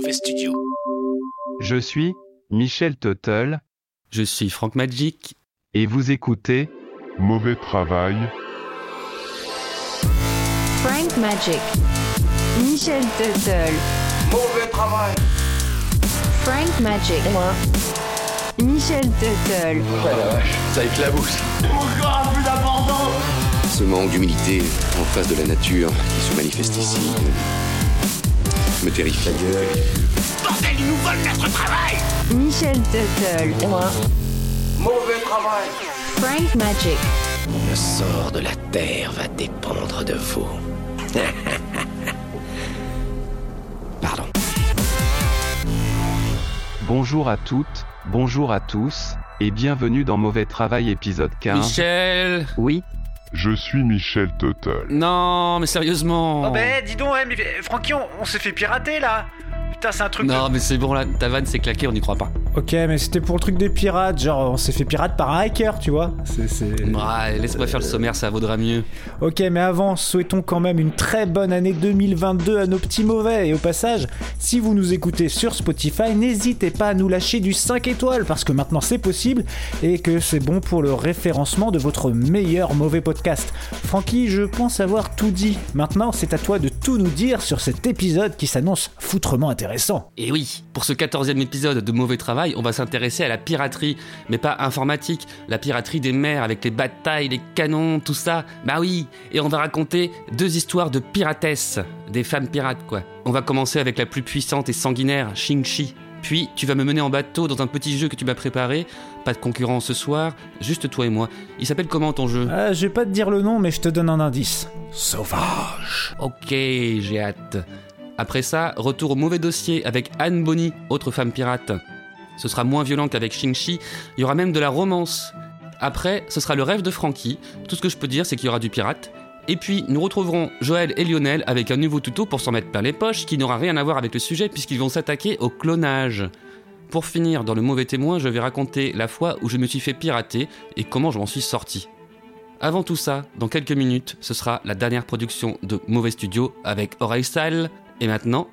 Mauvais Studio. Je suis Michel Tuttle Je suis Franck Magic. et vous écoutez Mauvais travail. Frank Magic. Michel Tuttle. Mauvais travail. Frank Magic. Michel Tuttle. Ça éclabousse. Encore un peu d'abandon. Ce manque d'humilité en face de la nature qui se manifeste ici me terrifie. Bordel, ils nous volent notre travail Michel Tuttle. Mauvais travail. Frank Magic. Le sort de la terre va dépendre de vous. Pardon. Bonjour à toutes, bonjour à tous, et bienvenue dans Mauvais Travail épisode 15. Michel Oui, Je suis Michel Tuttle. Non, mais sérieusement Oh ben dis donc, ouais, mais Francky, on, on s'est fait pirater là Putain, c'est un truc Non, de... mais c'est bon là, ta vanne s'est claquée, on n'y croit pas. Ok, mais c'était pour le truc des pirates, genre on s'est fait pirate par un hacker, tu vois. C'est, laisse-moi faire le sommaire, ça vaudra mieux. Ok, mais avant, souhaitons quand même une très bonne année 2022 à nos petits mauvais. Et au passage, si vous nous écoutez sur Spotify, n'hésitez pas à nous lâcher du 5 étoiles, parce que maintenant c'est possible, et que c'est bon pour le référencement de votre meilleur mauvais podcast. Francky, je pense avoir tout dit. Maintenant, c'est à toi de tout nous dire sur cet épisode qui s'annonce foutrement intéressant. Et oui, pour ce 14e épisode de Mauvais Travail, on va s'intéresser à la piraterie, mais pas informatique, la piraterie des mers avec les batailles, les canons, tout ça. Bah oui, et on va raconter deux histoires de piratesses, des femmes pirates quoi. On va commencer avec la plus puissante et sanguinaire, Xingxi. Puis tu vas me mener en bateau dans un petit jeu que tu m'as préparé. Pas de concurrent ce soir, juste toi et moi. Il s'appelle comment ton jeu? Ah, je vais pas te dire le nom, mais je te donne un indice. Sauvage. Ok, j'ai hâte. Après ça, retour au mauvais dossier avec Anne Bonny, autre femme pirate. Ce sera moins violent qu'avec Xingxi, il y aura même de la romance. Après, ce sera le rêve de Frankie. Tout ce que je peux dire, c'est qu'il y aura du pirate. Et puis, nous retrouverons Joël et Lionel avec un nouveau tuto pour s'en mettre plein les poches, qui n'aura rien à voir avec le sujet puisqu'ils vont s'attaquer au clonage. Pour finir, dans le mauvais témoin, je vais raconter la fois où je me suis fait pirater et comment je m'en suis sorti. Avant tout ça, dans quelques minutes, ce sera la dernière production de Mauvais Studio avec Oreille Sale. Et maintenant,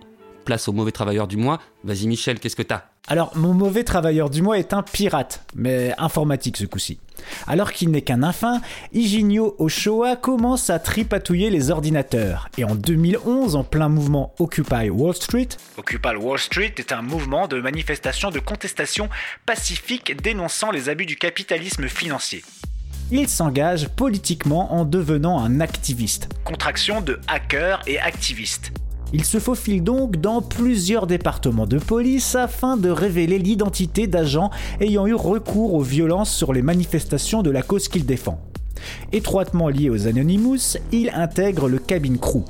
place au mauvais travailleur du mois. Vas-y Michel, qu'est-ce que t'as? Alors, mon mauvais travailleur du mois est un pirate, mais informatique ce coup-ci. Alors qu'il n'est qu'un infin, Higinio Ochoa commence à tripatouiller les ordinateurs. Et en 2011, en plein mouvement Occupy Wall Street, Occupy Wall Street est un mouvement de manifestation de contestation pacifique dénonçant les abus du capitalisme financier. il s'engage politiquement en devenant un activiste. Contraction de hacker et activiste. Il se faufile donc dans plusieurs départements de police afin de révéler l'identité d'agents ayant eu recours aux violences sur les manifestations de la cause qu'il défend. Étroitement lié aux Anonymous, il intègre le Cabin Crew.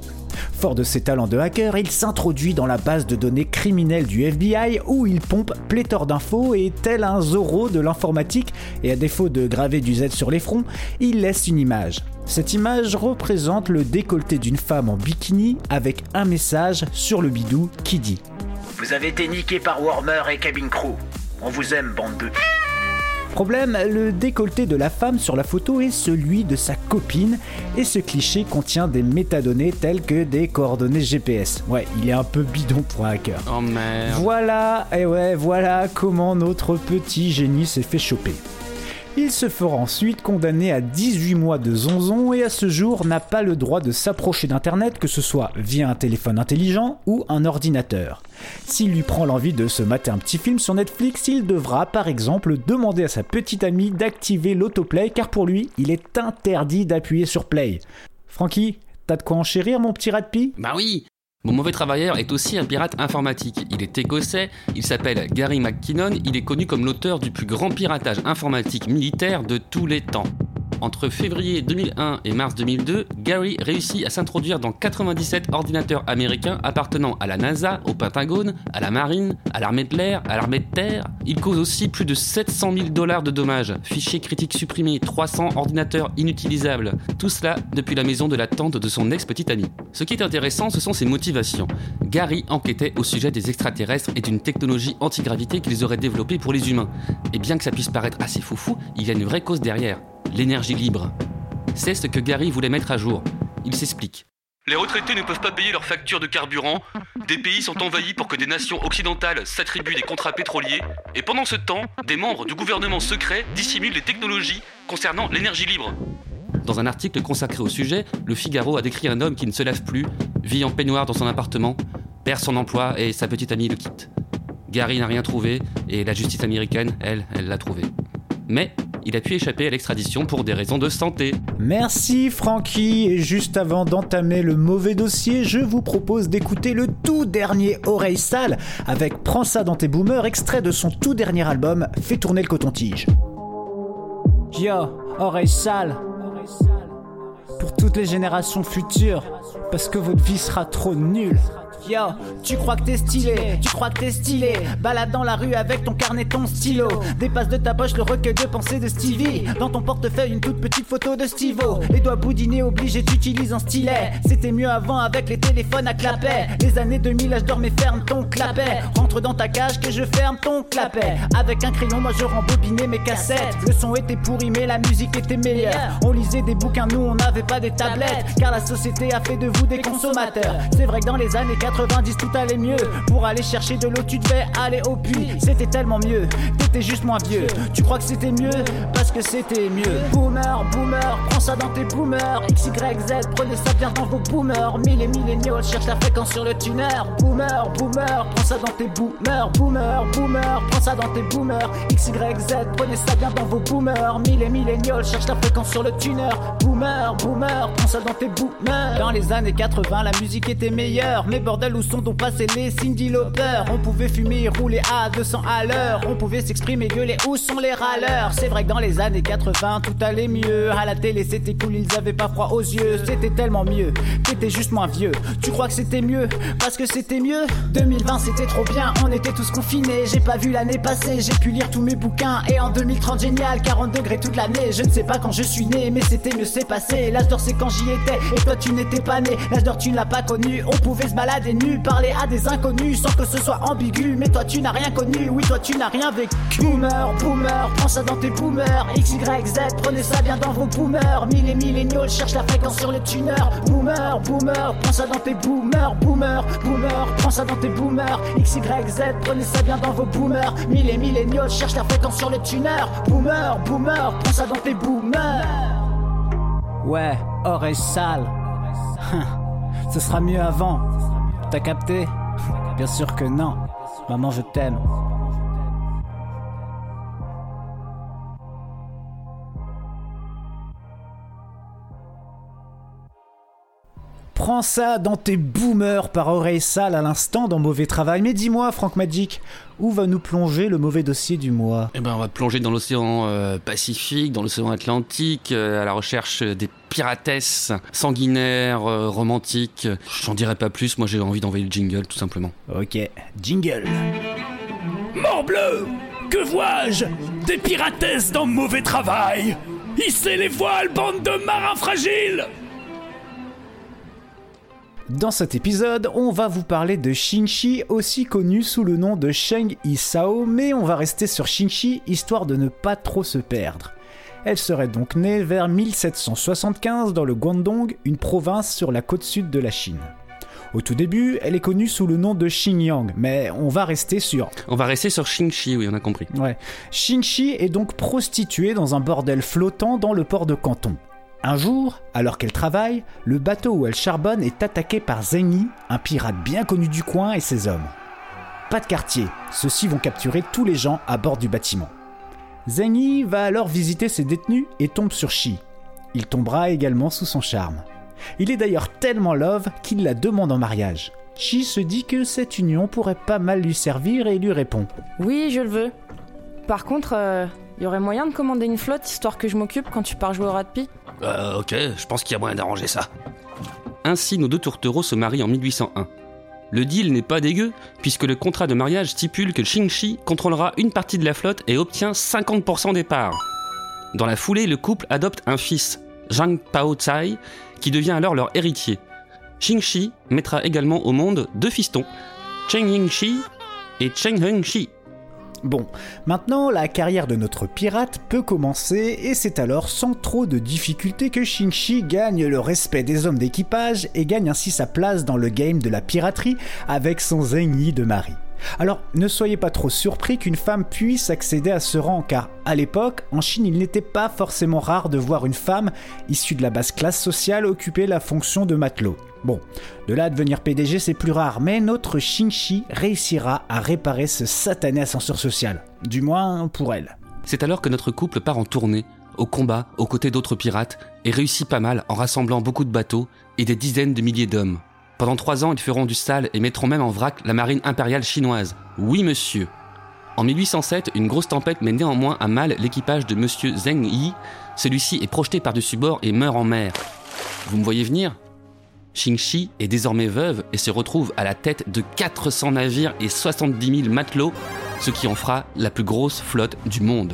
Fort de ses talents de hacker, il s'introduit dans la base de données criminelle du FBI où il pompe pléthore d'infos et tel un Zorro de l'informatique, et à défaut de graver du Z sur les fronts, il laisse une image. Cette image représente le décolleté d'une femme en bikini avec un message sur le bidou qui dit Vous avez été niqué par Warmer et Cabin Crew. On vous aime, bande de... Problème, le décolleté de la femme sur la photo est celui de sa copine et ce cliché contient des métadonnées telles que des coordonnées GPS. Ouais, il est un peu bidon pour un hacker. Oh merde. Voilà, et ouais, voilà comment notre petit génie s'est fait choper. Il se fera ensuite condamner à 18 mois de zonzon et à ce jour n'a pas le droit de s'approcher d'Internet, que ce soit via un téléphone intelligent ou un ordinateur. S'il lui prend l'envie de se mater un petit film sur Netflix, il devra par exemple demander à sa petite amie d'activer l'autoplay car pour lui, il est interdit d'appuyer sur play. Francky, t'as de quoi enchérir mon petit rat-pi Bah oui Mon mauvais travailleur est aussi un pirate informatique. Il est écossais, il s'appelle Gary McKinnon, il est connu comme l'auteur du plus grand piratage informatique militaire de tous les temps. Entre février 2001 et mars 2002, Gary réussit à s'introduire dans 97 ordinateurs américains appartenant à la NASA, au Pentagone, à la Marine, à l'armée de l'air, à l'armée de terre. Il cause aussi plus de 700 000 dollars de dommages, fichiers critiques supprimés, 300 ordinateurs inutilisables. Tout cela depuis la maison de la tante de son ex-petite amie. Ce qui est intéressant, ce sont ses motivations. Gary enquêtait au sujet des extraterrestres et d'une technologie antigravité qu'ils auraient développée pour les humains. Et bien que ça puisse paraître assez foufou, il y a une vraie cause derrière l'énergie libre. C'est ce que Gary voulait mettre à jour. Il s'explique. Les retraités ne peuvent pas payer leurs factures de carburant, des pays sont envahis pour que des nations occidentales s'attribuent des contrats pétroliers, et pendant ce temps, des membres du gouvernement secret dissimulent les technologies concernant l'énergie libre. Dans un article consacré au sujet, le Figaro a décrit un homme qui ne se lave plus, vit en peignoir dans son appartement, perd son emploi et sa petite amie le quitte. Gary n'a rien trouvé et la justice américaine, elle, elle l'a trouvé. Mais il a pu échapper à l'extradition pour des raisons de santé. Merci Francky, et juste avant d'entamer le mauvais dossier, je vous propose d'écouter le tout dernier Oreille Sale avec Prends ça dans tes boomers, extrait de son tout dernier album Fais tourner le coton-tige. Yo, Oreille Sale, pour toutes les générations futures, parce que votre vie sera trop nulle. Tu crois que t'es stylé, tu crois que t'es stylé. Balade dans la rue avec ton carnet, ton stylo. Dépasse de ta poche le recueil de pensées de Stevie. Dans ton portefeuille, une toute petite photo de Stivo. Les doigts boudinés obligés, t'utilises un stylet. C'était mieux avant avec les téléphones à clapet. Les années 2000, je dormais ferme ton clapet. Rentre dans ta cage que je ferme ton clapet. Avec un crayon, moi je rembobinais mes cassettes. Le son était pourri, mais la musique était meilleure. On lisait des bouquins, nous on n'avait pas des tablettes. Car la société a fait de vous des consommateurs. C'est vrai que dans les années 90 tout allait mieux. Pour aller chercher de l'eau tu devais aller au puits. C'était tellement mieux, t'étais juste moins vieux. Tu crois que c'était mieux? Parce que c'était mieux. Boomer, boomer, prends ça dans tes boomers. X, Y, Z, prenez ça bien dans vos boomers. Mille et milléniaux, cherche la fréquence sur le tuner. Boomer, boomer, prends ça dans tes boomers. Boomer, boomer, prends ça dans tes boomers. X, Y, Z, prenez ça bien dans vos boomers. Mille et milléniaux, cherche la fréquence sur le tuner. Boomer, boomer, prends ça dans tes boomers. Dans les années 80 la musique était meilleure Mais bordel où sont donc passés les Cindy Lauper. On pouvait fumer rouler à 200 à l'heure. On pouvait s'exprimer, gueuler. Où sont les râleurs? C'est vrai que dans les années 80 tout allait mieux. À la télé c'était cool, ils avaient pas froid aux yeux. C'était tellement mieux, t'étais juste moins vieux. Tu crois que c'était mieux, parce que c'était mieux? 2020 c'était trop bien, on était tous confinés. J'ai pas vu l'année passée, j'ai pu lire tous mes bouquins. Et en 2030 génial, 40 degrés toute l'année. Je ne sais pas quand je suis né, mais c'était mieux c'est passé. L'âge d'or c'est quand j'y étais, et toi tu n'étais pas né. L'âge d'or tu ne l'as pas connu, on pouvait se balader Parler à des inconnus sans que ce soit ambigu. Mais toi tu n'as rien connu, oui toi tu n'as rien vécu. Boomer, boomer, prends ça dans tes boomers. X, Y, Z, prenez ça bien dans vos boomers. Mille et milléniaux, cherche la fréquence sur le tuner Boomer, boomer, prends ça dans tes boomers. Boomer, boomer, prends ça dans tes boomers. X, Y, Z, prenez ça bien dans vos boomers. Mille et milléniaux, cherche la fréquence sur le tuner Boomer, boomer, prends ça dans tes boomers. Ouais, oreille sale. Ce sera mieux avant T'as capté Bien sûr que non. Maman, je t'aime. Prends ça dans tes boomers par oreille sale à l'instant dans Mauvais Travail. Mais dis-moi, Franck Magic, où va nous plonger le mauvais dossier du mois? Eh ben, on va plonger dans l'océan euh, Pacifique, dans l'océan Atlantique, euh, à la recherche des piratesses sanguinaires, euh, romantiques. J'en dirai pas plus, moi j'ai envie d'envoyer le jingle tout simplement. Ok, jingle. Morbleu Que vois-je? Des piratesses dans mauvais travail Hissez les voiles, bande de marins fragiles Dans cet épisode, on va vous parler de Shinchi, aussi connu sous le nom de Sheng Isao, mais on va rester sur Shinchi histoire de ne pas trop se perdre. Elle serait donc née vers 1775 dans le Guangdong, une province sur la côte sud de la Chine. Au tout début, elle est connue sous le nom de Xinjiang, mais on va rester sur. On va rester sur Xingxi, oui, on a compris. Ouais. Xinchi est donc prostituée dans un bordel flottant dans le port de Canton. Un jour, alors qu'elle travaille, le bateau où elle charbonne est attaqué par Zengi, un pirate bien connu du coin et ses hommes. Pas de quartier, ceux-ci vont capturer tous les gens à bord du bâtiment. Zengi va alors visiter ses détenus et tombe sur Shi. Il tombera également sous son charme. Il est d'ailleurs tellement love qu'il la demande en mariage. Chi se dit que cette union pourrait pas mal lui servir et lui répond Oui, je le veux. Par contre, il y aurait moyen de commander une flotte histoire que je m'occupe quand tu pars jouer au rugby Euh, ok, je pense qu'il y a moyen d'arranger ça. Ainsi, nos deux tourtereaux se marient en 1801. Le deal n'est pas dégueu, puisque le contrat de mariage stipule que Xingxi contrôlera une partie de la flotte et obtient 50% des parts. Dans la foulée, le couple adopte un fils, Zhang Pao Tsai, qui devient alors leur héritier. Xingxi mettra également au monde deux fistons, Cheng Yingxi et Cheng Hengxi. Bon, maintenant la carrière de notre pirate peut commencer et c'est alors sans trop de difficultés que Shingshi gagne le respect des hommes d'équipage et gagne ainsi sa place dans le game de la piraterie avec son Zengyi de mari. Alors ne soyez pas trop surpris qu'une femme puisse accéder à ce rang car à l'époque, en Chine, il n'était pas forcément rare de voir une femme issue de la basse classe sociale occuper la fonction de matelot. Bon, de là à devenir PDG, c'est plus rare, mais notre Shingshi réussira à réparer ce satané ascenseur social. Du moins pour elle. C'est alors que notre couple part en tournée, au combat, aux côtés d'autres pirates, et réussit pas mal en rassemblant beaucoup de bateaux et des dizaines de milliers d'hommes. Pendant trois ans, ils feront du sale et mettront même en vrac la marine impériale chinoise. Oui, monsieur. En 1807, une grosse tempête met néanmoins à mal l'équipage de monsieur Zheng Yi. Celui-ci est projeté par-dessus bord et meurt en mer. Vous me voyez venir? Xingxi est désormais veuve et se retrouve à la tête de 400 navires et 70 000 matelots, ce qui en fera la plus grosse flotte du monde.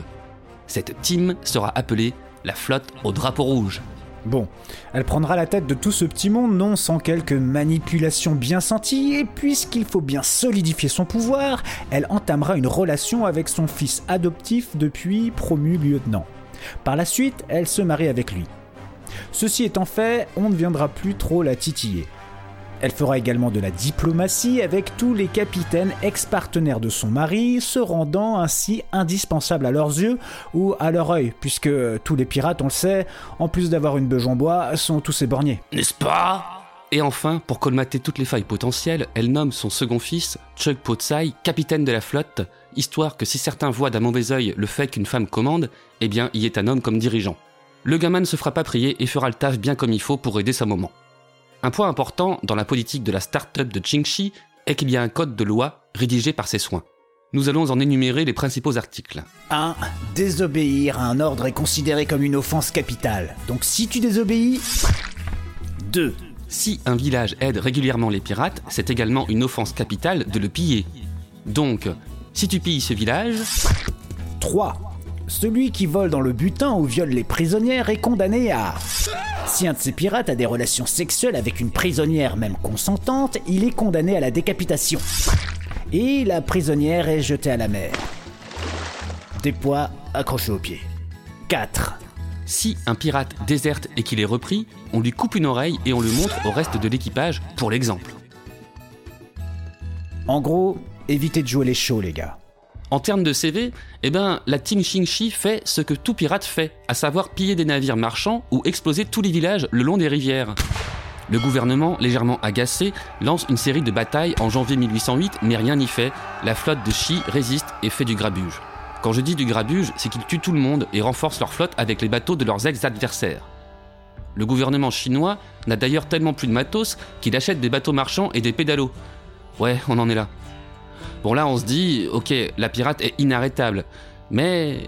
Cette team sera appelée la flotte au drapeau rouge. Bon, elle prendra la tête de tout ce petit monde, non sans quelques manipulations bien senties, et puisqu'il faut bien solidifier son pouvoir, elle entamera une relation avec son fils adoptif depuis promu lieutenant. Par la suite, elle se marie avec lui. Ceci étant fait, on ne viendra plus trop la titiller. Elle fera également de la diplomatie avec tous les capitaines ex-partenaires de son mari, se rendant ainsi indispensable à leurs yeux ou à leur œil, puisque tous les pirates, on le sait, en plus d'avoir une beuge en bois, sont tous éborgnés. N'est-ce pas? Et enfin, pour colmater toutes les failles potentielles, elle nomme son second fils, Chuck Potsai, capitaine de la flotte, histoire que si certains voient d'un mauvais œil le fait qu'une femme commande, eh bien, y est un homme comme dirigeant. Le gamin ne se fera pas prier et fera le taf bien comme il faut pour aider sa maman. Un point important dans la politique de la start-up de Qingxi est qu'il y a un code de loi rédigé par ses soins. Nous allons en énumérer les principaux articles. 1. Désobéir à un ordre est considéré comme une offense capitale. Donc si tu désobéis... 2. Si un village aide régulièrement les pirates, c'est également une offense capitale de le piller. Donc, si tu pilles ce village... 3. Celui qui vole dans le butin ou viole les prisonnières est condamné à... Si un de ces pirates a des relations sexuelles avec une prisonnière même consentante, il est condamné à la décapitation. Et la prisonnière est jetée à la mer. Des poids accrochés aux pieds. 4. Si un pirate déserte et qu'il est repris, on lui coupe une oreille et on le montre au reste de l'équipage pour l'exemple. En gros, évitez de jouer les shows les gars. En termes de CV, eh ben, la Team Xingxi fait ce que tout pirate fait, à savoir piller des navires marchands ou exploser tous les villages le long des rivières. Le gouvernement, légèrement agacé, lance une série de batailles en janvier 1808, mais rien n'y fait. La flotte de Xi résiste et fait du grabuge. Quand je dis du grabuge, c'est qu'ils tuent tout le monde et renforcent leur flotte avec les bateaux de leurs ex-adversaires. Le gouvernement chinois n'a d'ailleurs tellement plus de matos qu'il achète des bateaux marchands et des pédalos. Ouais, on en est là. Bon là on se dit, ok, la pirate est inarrêtable, mais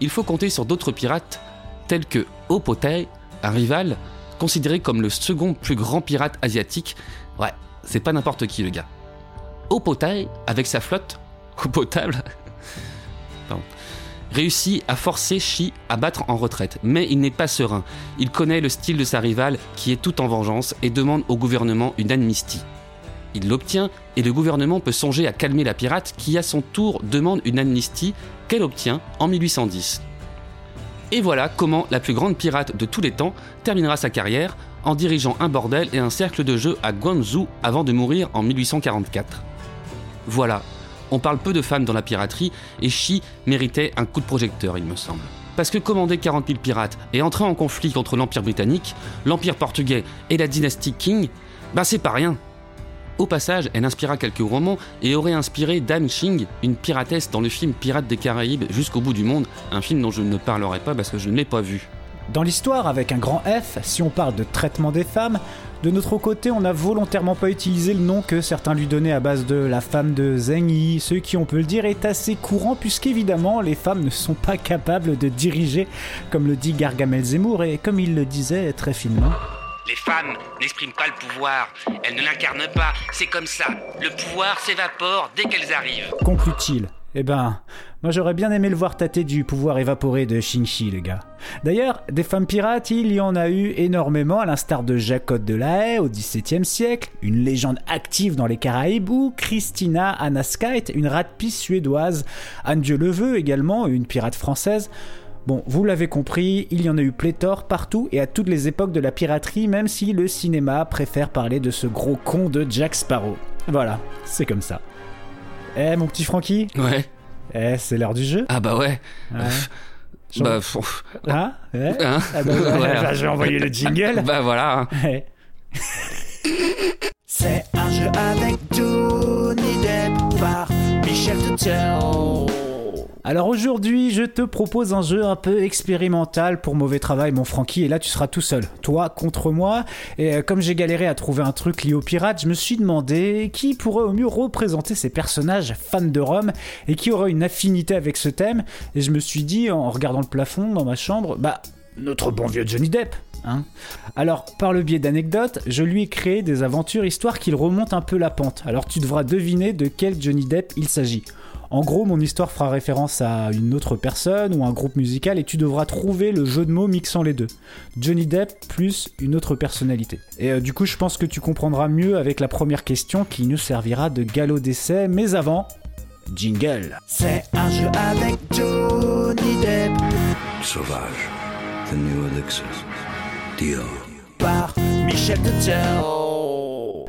il faut compter sur d'autres pirates tels que Opotei, un rival considéré comme le second plus grand pirate asiatique. Ouais, c'est pas n'importe qui le gars. Opotei, avec sa flotte, potable, réussit à forcer Shi à battre en retraite. Mais il n'est pas serein. Il connaît le style de sa rivale qui est tout en vengeance et demande au gouvernement une amnistie. Il l'obtient et le gouvernement peut songer à calmer la pirate qui à son tour demande une amnistie qu'elle obtient en 1810. Et voilà comment la plus grande pirate de tous les temps terminera sa carrière en dirigeant un bordel et un cercle de jeu à Guangzhou avant de mourir en 1844. Voilà, on parle peu de femmes dans la piraterie et Shi méritait un coup de projecteur, il me semble. Parce que commander 40 000 pirates et entrer en conflit contre l'Empire britannique, l'Empire portugais et la dynastie Qing, bah c'est pas rien. Au passage, elle inspira quelques romans et aurait inspiré Dan Xing, une piratesse dans le film Pirates des Caraïbes jusqu'au bout du monde, un film dont je ne parlerai pas parce que je ne l'ai pas vu. Dans l'histoire, avec un grand F, si on parle de traitement des femmes, de notre côté, on n'a volontairement pas utilisé le nom que certains lui donnaient à base de la femme de Zheng Yi, ce qui, on peut le dire, est assez courant puisqu'évidemment, les femmes ne sont pas capables de diriger, comme le dit Gargamel Zemmour et comme il le disait très finement. Les femmes n'expriment pas le pouvoir, elles ne l'incarnent pas, c'est comme ça. Le pouvoir s'évapore dès qu'elles arrivent. Conclut-il. Eh ben, moi j'aurais bien aimé le voir tâter du pouvoir évaporé de Shang-Chi, le gars. D'ailleurs, des femmes pirates, il y en a eu énormément, à l'instar de Jacotte de la Haye au XVIIe siècle, une légende active dans les Caraïbes, ou Christina Anaskite, une rate-pisse suédoise, Anne Dieu le veut également, une pirate française. Bon, vous l'avez compris, il y en a eu pléthore partout et à toutes les époques de la piraterie, même si le cinéma préfère parler de ce gros con de Jack Sparrow. Voilà, c'est comme ça. Eh, mon petit Francky Ouais. Eh, c'est l'heure du jeu Ah bah ouais. Ouais. Bah, pff, Hein Eh hein Ah bah, ouais, bah, je vais envoyer le jingle. Bah voilà. C'est un jeu avec Johnny Depp par Michel Tutel. Alors aujourd'hui, je te propose un jeu un peu expérimental pour mauvais travail, mon Francky, et là tu seras tout seul, toi contre moi. Et euh, comme j'ai galéré à trouver un truc lié aux pirates, je me suis demandé qui pourrait au mieux représenter ces personnages fans de Rome et qui aurait une affinité avec ce thème. Et je me suis dit, en regardant le plafond dans ma chambre, bah notre bon vieux Johnny Depp. Hein Alors, par le biais d'anecdotes, je lui ai créé des aventures histoire qu'il remonte un peu la pente. Alors, tu devras deviner de quel Johnny Depp il s'agit. En gros, mon histoire fera référence à une autre personne ou un groupe musical et tu devras trouver le jeu de mots mixant les deux. Johnny Depp plus une autre personnalité. Et euh, du coup, je pense que tu comprendras mieux avec la première question qui nous servira de galop d'essai, mais avant, jingle. C'est un jeu avec Johnny Depp Sauvage, the new elixir. Dior. par Michel Tutel.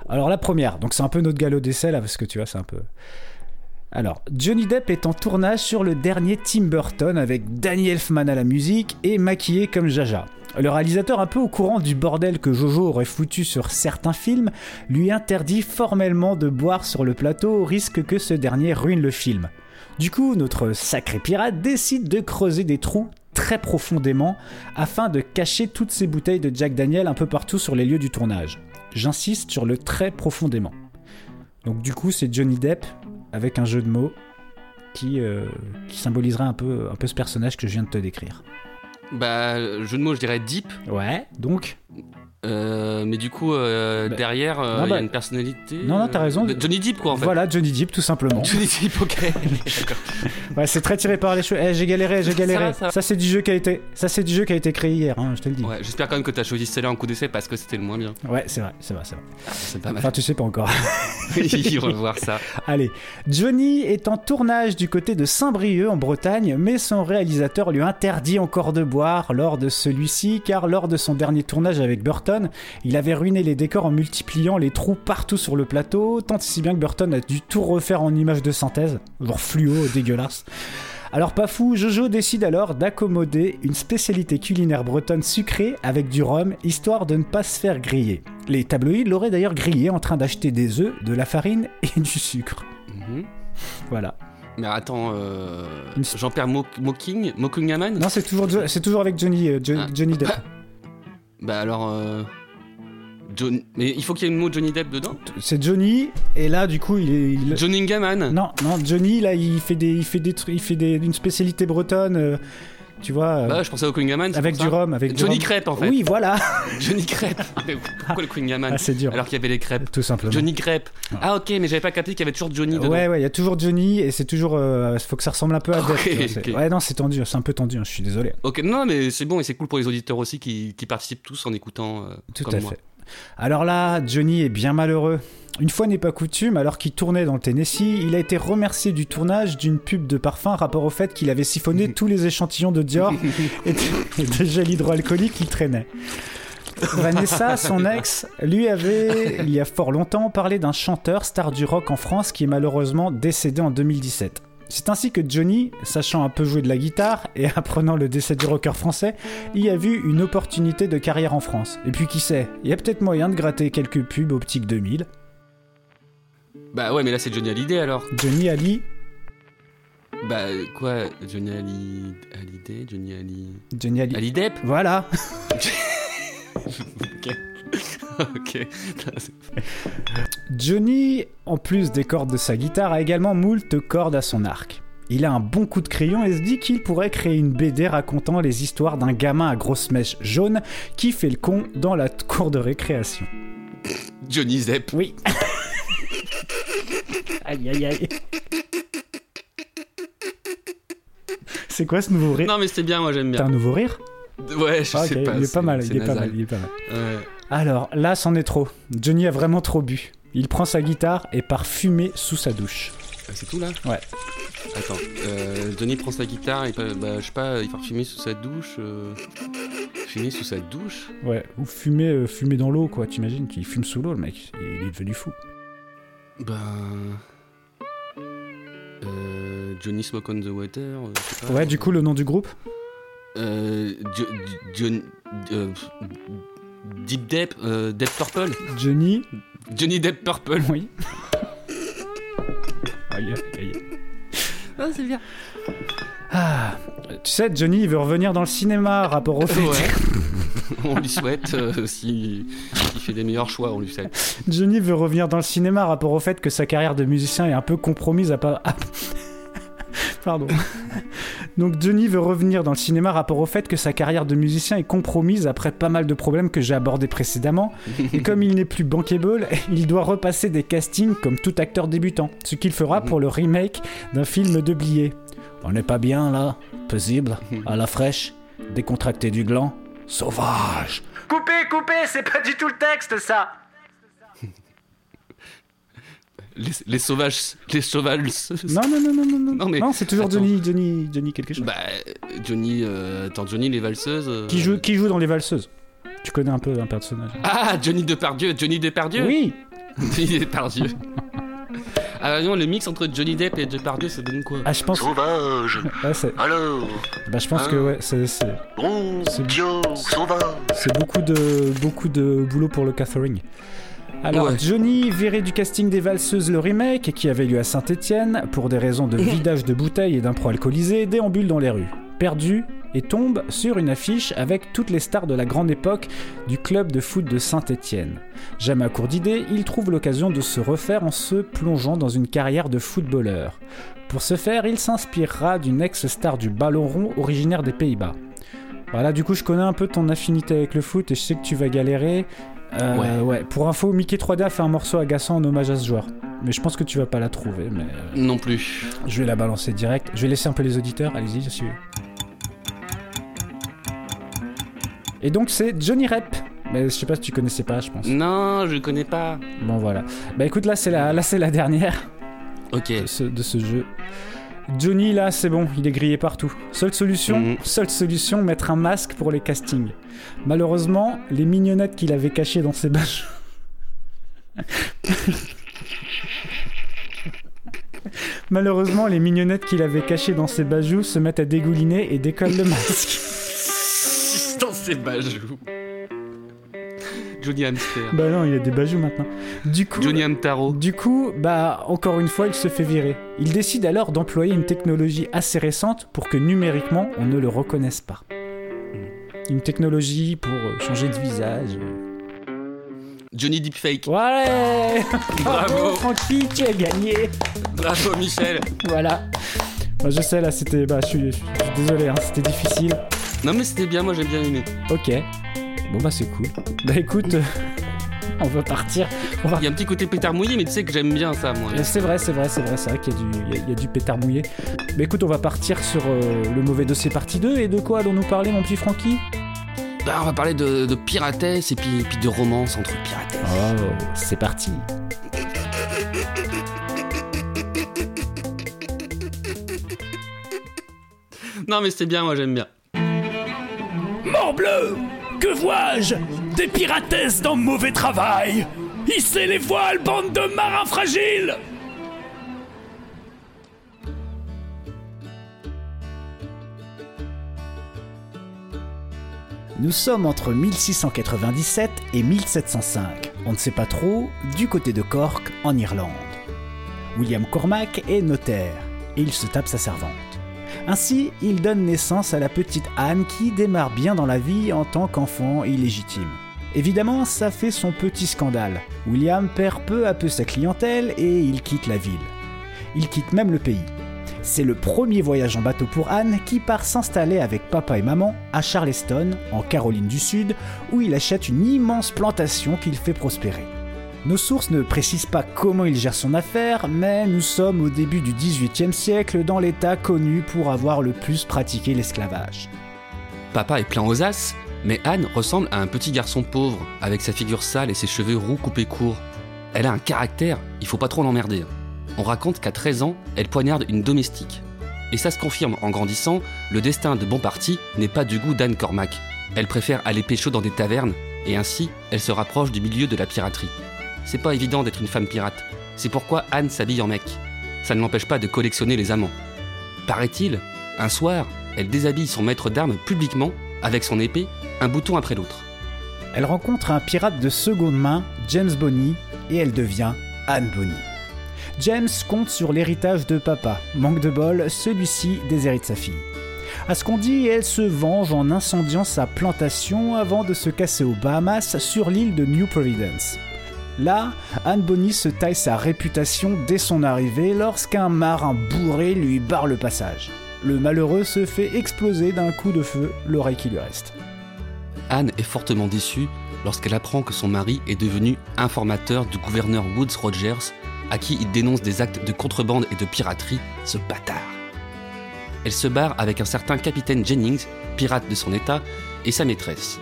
Alors la première, donc c'est un peu notre galop d'essai là parce que tu vois c'est un peu. Alors, Johnny Depp est en tournage sur le dernier Tim Burton avec Danny Elfman à la musique et maquillé comme Jaja. Le réalisateur, un peu au courant du bordel que Jojo aurait foutu sur certains films, lui interdit formellement de boire sur le plateau au risque que ce dernier ruine le film. Du coup, notre sacré pirate décide de creuser des trous très profondément afin de cacher toutes ces bouteilles de Jack Daniel un peu partout sur les lieux du tournage. J'insiste sur le très profondément. Donc du coup, c'est Johnny Depp avec un jeu de mots qui, euh, qui symbolisera un peu, un peu ce personnage que je viens de te décrire. Bah, jeu de mots, je dirais deep. Ouais, donc Euh, mais du coup, euh, Bah, derrière, euh, il y bah, a une personnalité. non, non, t'as raison. de- Johnny Depp, quoi, en fait. Voilà, Johnny Depp tout simplement. Johnny Depp, ok. D'accord. Ouais, c'est très tiré par les cheveux. Eh, j'ai galéré, j'ai galéré. Ça, c'est du jeu qui a été, ça c'est du jeu qui a été créé hier, hein, je te le dis. Ouais, j'espère quand même que t'as choisi celle-là en coup d'essai parce que c'était le moins bien. Ouais, c'est vrai, c'est vrai, c'est vrai. C'est pas mal. Enfin, tu sais pas encore. Il va voir ça. Allez, Johnny est en tournage du côté de Saint-Brieuc en Bretagne, mais son réalisateur lui interdit encore de boire lors de celui-ci, car lors de son dernier tournage avec Burton, il avait ruiné les décors en multipliant les trous partout sur le plateau, tant et si bien que Burton a dû tout refaire en images de synthèse, genre fluo, dégueulasse. Alors pas fou, Jojo décide alors d'accommoder une spécialité culinaire bretonne sucrée avec du rhum, histoire de ne pas se faire griller. Les tabloïds l'auraient d'ailleurs grillé en train d'acheter des œufs, de la farine et du sucre. Mhm. Voilà. Mais attends, euh, Jean-Pierre Mo- Mocking Non, c'est toujours, c'est toujours avec Johnny, euh, Ah. Johnny Depp. Bah alors. Euh... John... Mais il faut qu'il y ait le mot Johnny Depp dedans C'est Johnny, et là, du coup, il est. il- Johnny Ngaman Non, non, Johnny, là, il fait des, il fait des, trucs- il fait des, une spécialité bretonne, euh, tu vois. euh, Bah, je pensais au Kungaman. c'est avec du rhum, avec Johnny. Crêpe en fait. Oui, voilà. Johnny Crêpe. Mais pourquoi le Kungaman Ah, c'est dur. Alors qu'il y avait les crêpes. Tout simplement. Johnny Crêpe. Ah ok, mais j'avais pas capté qu'il y avait toujours Johnny dedans. Ouais, ouais, il y a toujours Johnny, et c'est toujours. Il faut que ça ressemble un peu à ok. Ouais, non, c'est tendu, c'est un peu tendu, hein, je suis désolé. Ok, non, mais c'est bon et c'est cool pour les auditeurs aussi qui, qui participent tous en écoutant. euh, Tout comme à moi. fait. Alors là, Johnny est bien malheureux. Une fois n'est pas coutume, alors qu'il tournait dans le Tennessee, il a été remercié du tournage d'une pub de parfum rapport au fait qu'il avait siphonné tous les échantillons de Dior et de, et de gel hydroalcoolique qu'il traînait. Vanessa, son ex, lui avait, il y a fort longtemps, parlé d'un chanteur star du rock en France qui est malheureusement décédé en 2017. C'est ainsi que Johnny, sachant un peu jouer de la guitare et apprenant le décès du rocker français, y a vu une opportunité de carrière en France. Et puis qui sait, il y a peut-être moyen de gratter quelques pubs optique 2000. Bah ouais, mais là c'est Johnny Hallyday alors. Johnny Ali, Bah quoi Johnny Ali... Hallyday Johnny Ali... Johnny Ali. Ali Depp Voilà. ok. Johnny, en plus des cordes de sa guitare, a également moult cordes à son arc. Il a un bon coup de crayon et se dit qu'il pourrait créer une BD racontant les histoires d'un gamin à grosse mèche jaune qui fait le con dans la cour de récréation. Johnny Depp. Oui. aïe aïe aïe. C'est quoi ce nouveau rire? Non, mais c'était bien, moi j'aime bien. T'as un nouveau rire? Ouais, je Ah, sais pas. Il est c'est- pas mal, c'est il est pas mal, il est pas mal. Alors, là, c'en est trop. Johnny a vraiment trop bu. Il prend sa guitare et part fumer sous sa douche. Ah, C'est tout là Ouais. Attends, euh, Johnny prend sa guitare et bah, je sais pas, il part fumer sous sa douche. euh, Fumer sous sa douche Ouais, ou fumer, euh, fumer dans l'eau, quoi. T'imagines qu'il fume sous l'eau, le mec. Il est devenu fou. Ben. Euh, Johnny Smoke on the Water. euh, je sais pas. Ouais, du coup, le nom du groupe? Euh, Jo- euh, Deep Deep, euh, Deep Purple. Johnny. Johnny Depp Purple. Oui. Aïe, aïe. Ah, c'est bien. Ah, tu sais, Johnny, il veut revenir dans le cinéma, rapport au fait. Ouais. on lui souhaite, euh, si- s'il fait des meilleurs choix, on lui souhaite. Johnny veut revenir dans le cinéma, rapport au fait que sa carrière de musicien est un peu compromise à pas. à- Pardon. Donc Johnny veut revenir dans le cinéma rapport au fait que sa carrière de musicien est compromise après pas mal de problèmes que j'ai abordés précédemment. Et comme il n'est plus bankable, il doit repasser des castings comme tout acteur débutant. Ce qu'il fera pour le remake d'un film de Blier. On n'est pas bien là Paisible À la fraîche Décontracté du gland Sauvage Coupez, coupez, c'est pas du tout le texte ça Les, les sauvages. Les sauvages. Non, non, non, non, non, non. Non, mais- Non, c'est toujours Attends. Johnny, Johnny, Johnny quelque chose. Bah, Johnny. euh, attends, Johnny les valseuses. euh, Qui, joue, qui joue dans Les Valseuses Tu connais un peu un personnage Ah, Johnny Depardieu. Johnny Depardieu Oui Johnny Depardieu. Ah non, le mix entre Johnny Depp et Depardieu, ça donne quoi? Ah, je pense. Sauvage Ouais, Alors? Bah, je pense que ouais, c'est, c'est, Bon C'est- Dieu, sauvage c'est beaucoup de, beaucoup de boulot pour le catering. Alors, Ouais. Johnny, viré du casting des Valseuses le remake, qui avait lieu à Saint-Étienne, pour des raisons de vidage de bouteilles et d'un pro alcoolisé, déambule dans les rues. Perdu, et tombe sur une affiche avec toutes les stars de la grande époque du club de foot de Saint-Étienne. Jamais à court d'idées, il trouve l'occasion de se refaire en se plongeant dans une carrière de footballeur. Pour ce faire, il s'inspirera d'une ex-star du ballon rond originaire des Pays-Bas. Voilà, du coup, je connais un peu ton affinité avec le foot et je sais que tu vas galérer. Euh, ouais. Pour info, Mickey 3D a fait un morceau agaçant en hommage à ce joueur. Mais je pense que tu vas pas la trouver, mais euh, Non plus. je vais la balancer direct. Je vais laisser un peu les auditeurs, allez-y, je suis. Et donc c'est Johnny Rep. Mais je sais pas si tu connaissais pas, je pense. Non, je connais pas. Bon voilà. Bah écoute, là c'est la, là c'est la dernière Ok. de ce, de ce jeu. Johnny là c'est bon, il est grillé partout. Seule solution, Mhm. seule solution, mettre un masque pour les castings. Malheureusement, les mignonnettes qu'il avait cachées dans ses bages. Malheureusement, les mignonnettes qu'il avait cachées dans ses bajoux se mettent à dégouliner et décollent le masque. Dans ses bajoux. Johnny Hamster. bah non, il a des bajoux maintenant. Du coup, Johnny Hamtaro. Du coup, bah, encore une fois, il se fait virer. Il décide alors d'employer une technologie assez récente pour que numériquement, on ne le reconnaisse pas. Une technologie pour euh, changer de visage. Johnny Deepfake. Ouais Bravo. Francky, tu as gagné Bravo Michel. Voilà. Bah, je sais, là, c'était... Bah, je suis, je suis désolé, hein, c'était difficile. Non mais c'était bien, moi j'ai bien aimé. Ok. Bon, bah, c'est cool. Bah, écoute, euh, on va partir. Va Il y a un petit côté pétard mouillé, mais tu sais que j'aime bien ça moi. C'est vrai, c'est vrai, c'est vrai, c'est vrai qu'il y, a du- il y a- il y a du pétard mouillé. Mais écoute, on va partir sur euh, le mauvais dossier partie 2. Et de quoi allons-nous parler, mon petit Francky? Bah on va parler de, de piratesse et puis, puis de romance entre piratesses. Oh, c'est parti. Non mais c'était bien, moi j'aime bien. Morbleu Que vois-je? Des piratesses dans mauvais travail Hissez les voiles, bande de marins fragiles Nous sommes entre 1697 et 1705. On ne sait pas trop, du côté de Cork, en Irlande. William Cormac est notaire et il se tape sa servante. Ainsi, il donne naissance à la petite Anne qui démarre bien dans la vie en tant qu'enfant illégitime. Évidemment, ça fait son petit scandale. William perd peu à peu sa clientèle et il quitte la ville. Il quitte même le pays. C'est le premier voyage en bateau pour Anne qui part s'installer avec papa et maman à Charleston, en Caroline du Sud, où il achète une immense plantation qu'il fait prospérer. Nos sources ne précisent pas comment il gère son affaire, mais nous sommes au début du XVIIIe siècle dans l'État connu pour avoir le plus pratiqué l'esclavage. Papa est plein aux as, mais Anne ressemble à un petit garçon pauvre, avec sa figure sale et ses cheveux roux coupés courts. Elle a un caractère, il faut pas trop l'emmerder. On raconte qu'à 13 ans, elle poignarde une domestique. Et ça se confirme en grandissant, le destin de bon parti n'est pas du goût d'Anne Cormac. Elle préfère aller pécho dans des tavernes, et ainsi, elle se rapproche du milieu de la piraterie. C'est pas évident d'être une femme pirate, c'est pourquoi Anne s'habille en mec. Ça ne l'empêche pas de collectionner les amants. Paraît-il, un soir, elle déshabille son maître d'armes publiquement, avec son épée, un bouton après l'autre. Elle rencontre un pirate de seconde main, James Bonny, et elle devient Anne Bonny. James compte sur l'héritage de papa. Manque de bol, celui-ci déshérite sa fille. À ce qu'on dit, elle se venge en incendiant sa plantation avant de se casser aux Bahamas sur l'île de New Providence. Là, Anne Bonny se taille sa réputation dès son arrivée lorsqu'un marin bourré lui barre le passage. Le malheureux se fait exploser d'un coup de feu l'oreille qui lui reste. Anne est fortement déçue lorsqu'elle apprend que son mari est devenu informateur du gouverneur Woods Rogers, à qui il dénonce des actes de contrebande et de piraterie, ce bâtard. Elle se barre avec un certain capitaine Jennings, pirate de son état, et sa maîtresse,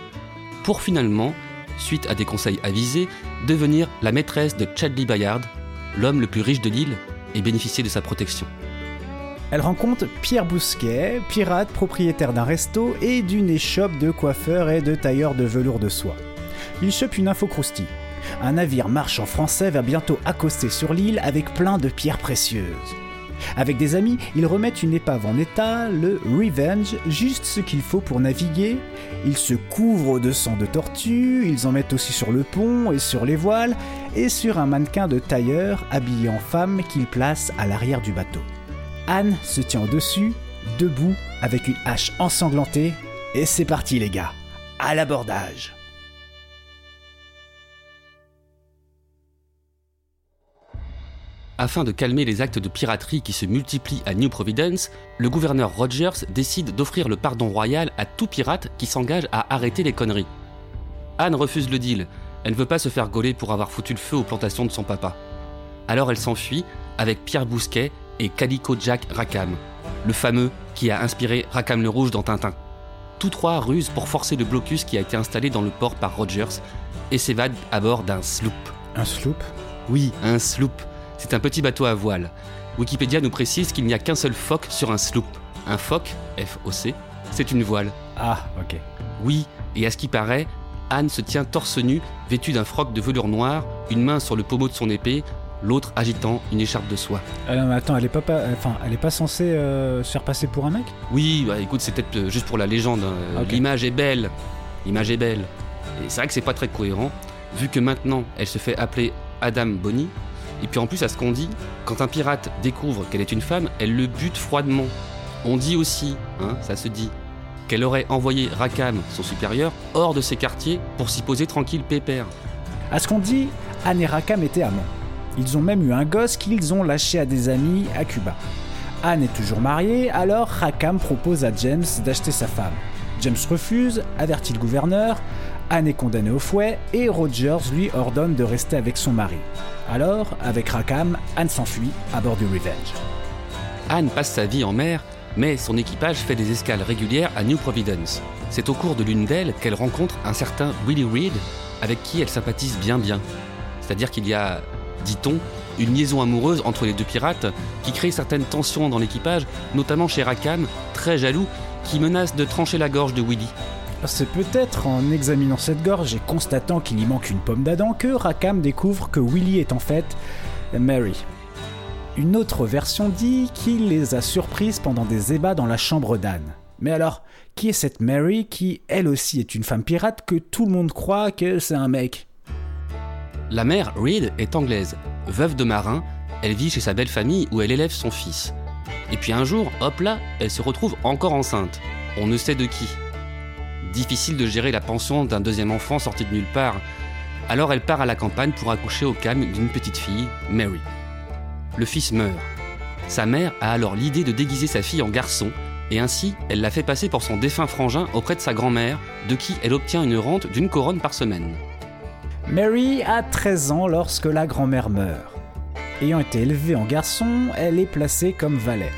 pour finalement, suite à des conseils avisés, devenir la maîtresse de Chadley Bayard, l'homme le plus riche de l'île, et bénéficier de sa protection. Elle rencontre Pierre Bousquet, pirate propriétaire d'un resto et d'une échoppe de coiffeurs et de tailleurs de velours de soie. Il chope une info croustille. Un navire marchand français va bientôt accoster sur l'île avec plein de pierres précieuses. Avec des amis, ils remettent une épave en état, le Revenge, juste ce qu'il faut pour naviguer. Ils se couvrent de sang de tortue, ils en mettent aussi sur le pont et sur les voiles, et sur un mannequin de tailleur habillé en femme qu'ils placent à l'arrière du bateau. Anne se tient au-dessus, debout, avec une hache ensanglantée, et c'est parti les gars, à l'abordage. Afin de calmer les actes de piraterie qui se multiplient à New Providence, le gouverneur Rogers décide d'offrir le pardon royal à tout pirate qui s'engage à arrêter les conneries. Anne refuse le deal, elle ne veut pas se faire gauler pour avoir foutu le feu aux plantations de son papa. Alors elle s'enfuit avec Pierre Bousquet et Calico Jack Rackham, le fameux qui a inspiré Rackham le Rouge dans Tintin. Tous trois rusent pour forcer le blocus qui a été installé dans le port par Rogers et s'évadent à bord d'un sloop. Un sloop? Oui, un sloop. C'est un petit bateau à voile. Wikipédia nous précise qu'il n'y a qu'un seul phoque sur un sloop. Un phoque, F-O-C, c'est une voile. Ah, ok. Oui, et à ce qui paraît, Anne se tient torse nu, vêtue d'un froc de velours noir, une main sur le pommeau de son épée, l'autre agitant une écharpe de soie. Ah attends, elle est pas, pas- enfin, elle est pas censée euh, se faire passer pour un mec? Oui, bah écoute, c'est peut-être euh, juste pour la légende. hein. Ok. L'image est belle. L'image est belle. Et c'est vrai que c'est pas très cohérent, vu que maintenant elle se fait appeler Adam Bonny. Et puis en plus, à ce qu'on dit, quand un pirate découvre qu'elle est une femme, elle le bute froidement. On dit aussi, hein, ça se dit, qu'elle aurait envoyé Rackham, son supérieur, hors de ses quartiers pour s'y poser tranquille pépère. À ce qu'on dit, Anne et Rackham étaient amants. Ils ont même eu un gosse qu'ils ont lâché à des amis à Cuba. Anne est toujours mariée, alors Rackham propose à James d'acheter sa femme. James refuse, avertit le gouverneur, Anne est condamnée au fouet et Rogers lui ordonne de rester avec son mari. Alors, avec Rackham, Anne s'enfuit à bord du Revenge. Anne passe sa vie en mer, mais son équipage fait des escales régulières à New Providence. C'est au cours de l'une d'elles qu'elle rencontre un certain Willie Reed, avec qui elle sympathise bien bien. C'est-à-dire qu'il y a, dit-on, une liaison amoureuse entre les deux pirates qui crée certaines tensions dans l'équipage, notamment chez Rackham, très jaloux, qui menace de trancher la gorge de Willie. C'est peut-être en examinant cette gorge et constatant qu'il y manque une pomme d'Adam que Rackham découvre que Willy est en fait Mary. Une autre version dit qu'il les a surprises pendant des ébats dans la chambre d'Anne. Mais alors, qui est cette Mary qui, elle aussi, est une femme pirate que tout le monde croit que c'est un mec? La mère, Reed, est anglaise. Veuve de marin, elle vit chez sa belle famille où elle élève son fils. Et puis un jour, hop là, elle se retrouve encore enceinte. On ne sait de qui. Difficile de gérer la pension d'un deuxième enfant sorti de nulle part. Alors elle part à la campagne pour accoucher au calme d'une petite fille, Mary. Le fils meurt. Sa mère a alors l'idée de déguiser sa fille en garçon, et ainsi elle la fait passer pour son défunt frangin auprès de sa grand-mère, de qui elle obtient une rente d'une couronne par semaine. Mary a 13 ans lorsque la grand-mère meurt. Ayant été élevée en garçon, elle est placée comme valet.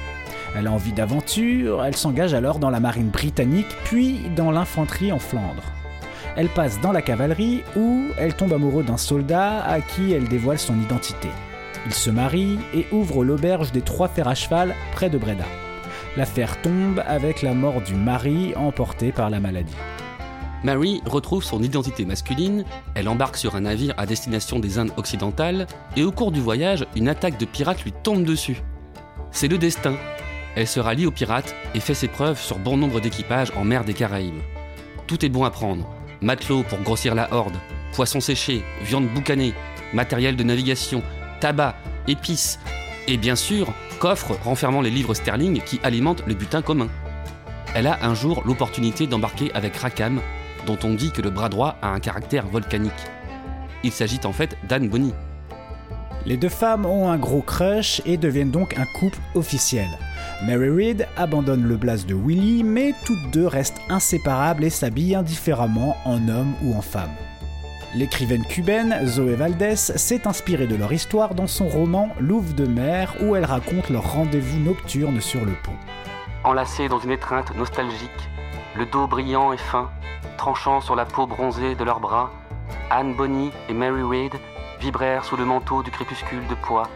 Elle a envie d'aventure, elle s'engage alors dans la marine britannique, puis dans l'infanterie en Flandre. Elle passe dans la cavalerie où elle tombe amoureuse d'un soldat à qui elle dévoile son identité. Ils se marient et ouvrent l'auberge des Trois Fers à Cheval près de Breda. L'affaire tombe avec la mort du mari emporté par la maladie. Mary retrouve son identité masculine, elle embarque sur un navire à destination des Indes occidentales, et au cours du voyage, une attaque de pirates lui tombe dessus. C'est le destin. Elle se rallie aux pirates et fait ses preuves sur bon nombre d'équipages en mer des Caraïbes. Tout est bon à prendre. Matelot pour grossir la horde, poissons séchés, viande boucanée, matériel de navigation, tabac, épices, et bien sûr, coffre renfermant les livres sterling qui alimentent le butin commun. Elle a un jour l'opportunité d'embarquer avec Rakam, dont on dit que le bras droit a un caractère volcanique. Il s'agit en fait d'Anne Bonny. Les deux femmes ont un gros crush et deviennent donc un couple officiel. Mary Read abandonne le blaze de Willy, mais toutes deux restent inséparables et s'habillent indifféremment en homme ou en femme. L'écrivaine cubaine Zoé Valdés s'est inspirée de leur histoire dans son roman Louve de mer où elle raconte leur rendez-vous nocturne sur le pont. Enlacés dans une étreinte nostalgique, le dos brillant et fin, tranchant sur la peau bronzée de leurs bras, Anne Bonny et Mary Read vibrèrent sous le manteau du crépuscule de poids,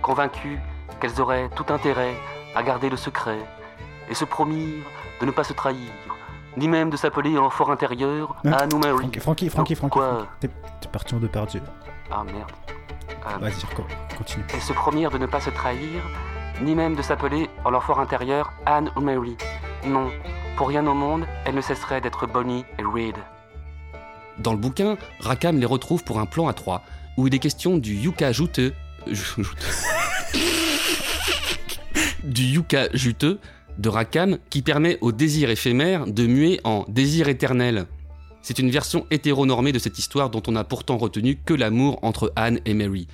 convaincues qu'elles auraient tout intérêt à garder le secret et se promirent de ne pas se trahir, ni même de s'appeler en fort intérieur Anne ou Mary. Frankie, Frankie, Frankie, Quoi t'es parti en deux par Dieu. Ah merde. Ah, Vas-y, continue. Elles se promirent de ne pas se trahir, ni même de s'appeler en leur fort intérieur Anne ou Mary. Non, pour rien au monde, elles ne cesseraient d'être Bonnie et Reed. Dans le bouquin, Rackham les retrouve pour un plan à trois, où il est question du yucca juteux. ju- juteux. du yucca juteux de Rackham qui permet au désir éphémère de muer en désir éternel. C'est une version hétéronormée de cette histoire dont on n'a pourtant retenu que l'amour entre Anne et Mary.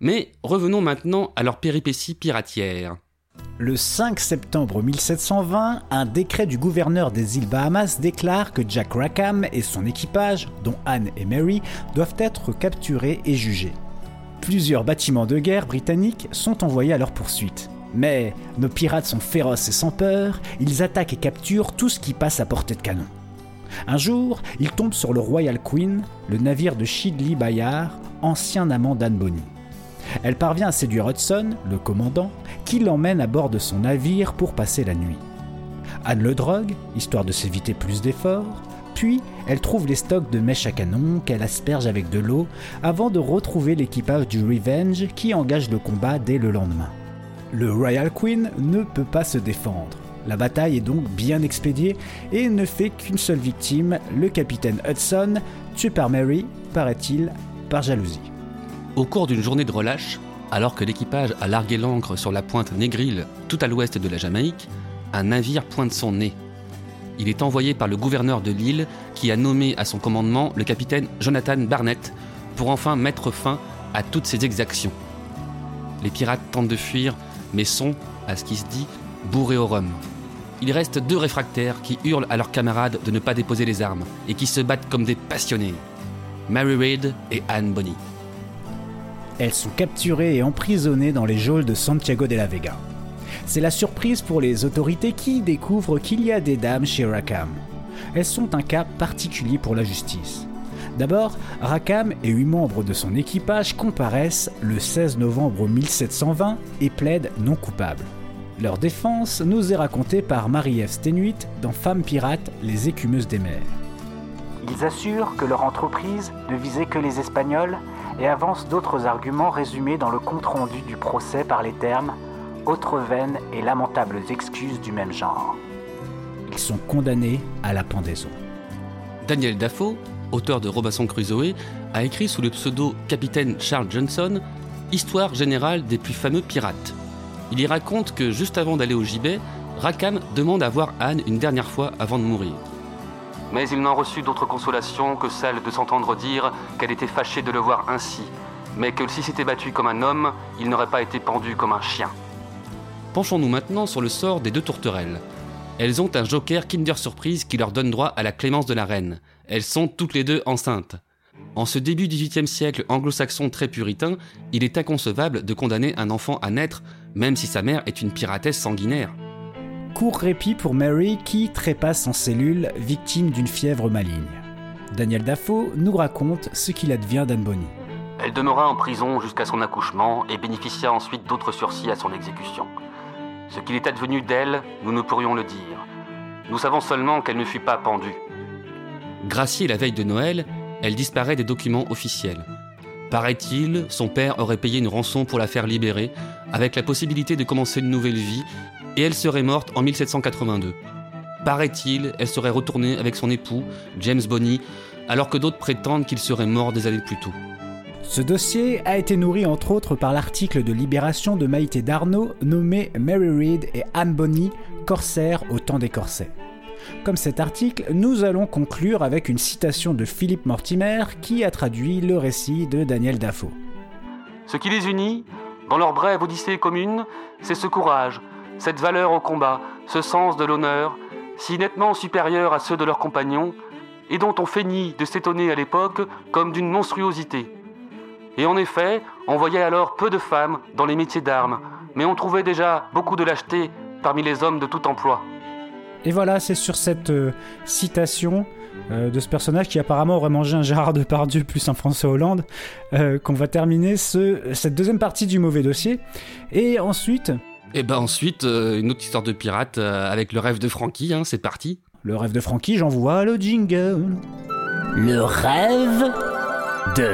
Mais revenons maintenant à leur péripétie piratière. Le 5 septembre 1720, un décret du gouverneur des îles Bahamas déclare que Jack Rackham et son équipage, dont Anne et Mary, doivent être capturés et jugés. Plusieurs bâtiments de guerre britanniques sont envoyés à leur poursuite. Mais nos pirates sont féroces et sans peur, ils attaquent et capturent tout ce qui passe à portée de canon. Un jour, ils tombent sur le Royal Queen, le navire de Shidley Bayard, ancien amant d'Anne Bonny. Elle parvient à séduire Hudson, le commandant, qui l'emmène à bord de son navire pour passer la nuit. Anne le drogue, histoire de s'éviter plus d'efforts, puis elle trouve les stocks de mèches à canon qu'elle asperge avec de l'eau avant de retrouver l'équipage du Revenge qui engage le combat dès le lendemain. Le Royal Queen ne peut pas se défendre. La bataille est donc bien expédiée et ne fait qu'une seule victime, le capitaine Hudson, tué par Mary, paraît-il, par jalousie. Au cours d'une journée de relâche, alors que l'équipage a largué l'ancre sur la pointe Négril, tout à l'ouest de la Jamaïque, un navire pointe son nez. Il est envoyé par le gouverneur de l'île qui a nommé à son commandement le capitaine Jonathan Barnett pour enfin mettre fin à toutes ces exactions. Les pirates tentent de fuir, mais sont, à ce qui se dit, bourrés au rhum. Il reste deux réfractaires qui hurlent à leurs camarades de ne pas déposer les armes et qui se battent comme des passionnés. Mary Reid et Anne Bonny. Elles sont capturées et emprisonnées dans les geôles de Santiago de la Vega. C'est la surprise pour les autorités qui découvrent qu'il y a des dames chez Rackham. Elles sont un cas particulier pour la justice. D'abord, Rackham et huit membres de son équipage comparaissent le 16 novembre 1720 et plaident non coupables. Leur défense nous est racontée par Marie-Ève Stenuit dans Femmes pirates, les écumeuses des mers. Ils assurent que leur entreprise ne visait que les Espagnols et avancent d'autres arguments résumés dans le compte-rendu du procès par les termes autres vaines et lamentables excuses du même genre. Ils sont condamnés à la pendaison. Daniel Dafoe, auteur de Robinson Crusoe, a écrit sous le pseudo Capitaine Charles Johnson Histoire générale des plus fameux pirates. Il y raconte que juste avant d'aller au gibet, Rackham demande à voir Anne une dernière fois avant de mourir. Mais il n'en reçut d'autre consolation que celle de s'entendre dire qu'elle était fâchée de le voir ainsi, mais que s'il s'était battu comme un homme, il n'aurait pas été pendu comme un chien. Penchons-nous maintenant sur le sort des deux tourterelles. Elles ont un joker Kinder Surprise qui leur donne droit à la clémence de la reine. Elles sont toutes les deux enceintes. En ce début XVIIIe siècle anglo-saxon très puritain, il est inconcevable de condamner un enfant à naître, même si sa mère est une piratesse sanguinaire. Court répit pour Mary qui trépasse en cellule, victime d'une fièvre maligne. Daniel Dafoe nous raconte ce qu'il advient d'Anne Bonny. Elle demeura en prison jusqu'à son accouchement et bénéficia ensuite d'autres sursis à son exécution. Ce qu'il est advenu d'elle, nous ne pourrions le dire. Nous savons seulement qu'elle ne fut pas pendue. Graciée la veille de Noël, elle disparaît des documents officiels. Paraît-il, son père aurait payé une rançon pour la faire libérer, avec la possibilité de commencer une nouvelle vie, et elle serait morte en 1782. Paraît-il, elle serait retournée avec son époux, James Bonney, alors que d'autres prétendent qu'il serait mort des années plus tôt. Ce dossier a été nourri entre autres par l'article de Libération de Maïté Darnaud nommé Mary Read et Anne Bonny, corsaires au temps des corsets. Comme cet article, nous allons conclure avec une citation de Philippe Mortimer qui a traduit le récit de Daniel Dafoe. Ce qui les unit, dans leur brève odyssée commune, c'est ce courage, cette valeur au combat, ce sens de l'honneur, si nettement supérieur à ceux de leurs compagnons, et dont on feignit de s'étonner à l'époque comme d'une monstruosité. Et en effet, on voyait alors peu de femmes dans les métiers d'armes, mais on trouvait déjà beaucoup de lâcheté parmi les hommes de tout emploi. Et voilà, c'est sur cette euh, citation euh, de ce personnage qui apparemment aurait mangé un Gérard Depardieu plus un François Hollande euh, qu'on va terminer ce, cette deuxième partie du mauvais dossier. Et ensuite... Et ben ensuite, une autre histoire de pirate avec le rêve de Frankie, hein, c'est parti. Le rêve de Frankie, j'envoie le jingle. Le rêve de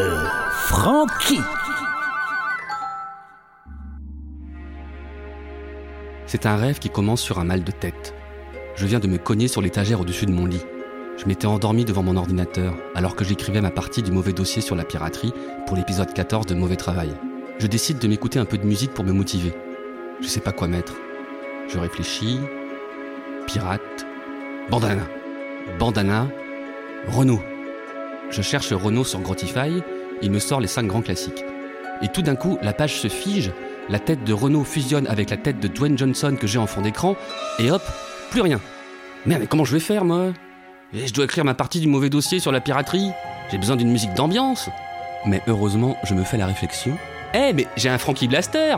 Frankie. C'est un rêve qui commence sur un mal de tête. Je viens de me cogner sur l'étagère au-dessus de mon lit. Je m'étais endormi devant mon ordinateur alors que j'écrivais ma partie du mauvais dossier sur la piraterie pour l'épisode 14 de Mauvais Travail. Je décide de m'écouter un peu de musique pour me motiver. Je sais pas quoi mettre. Je réfléchis. Pirate. Bandana. Bandana. Renault. Je cherche Renault sur Grotify, il me sort les 5 grands classiques. Et tout d'un coup, la page se fige, la tête de Renault fusionne avec la tête de Dwayne Johnson que j'ai en fond d'écran, et hop, plus rien. Mais comment je vais faire, moi? Et je dois écrire ma partie du mauvais dossier sur la piraterie J'ai besoin d'une musique d'ambiance Mais heureusement, je me fais la réflexion. Eh, mais j'ai un Frankie Blaster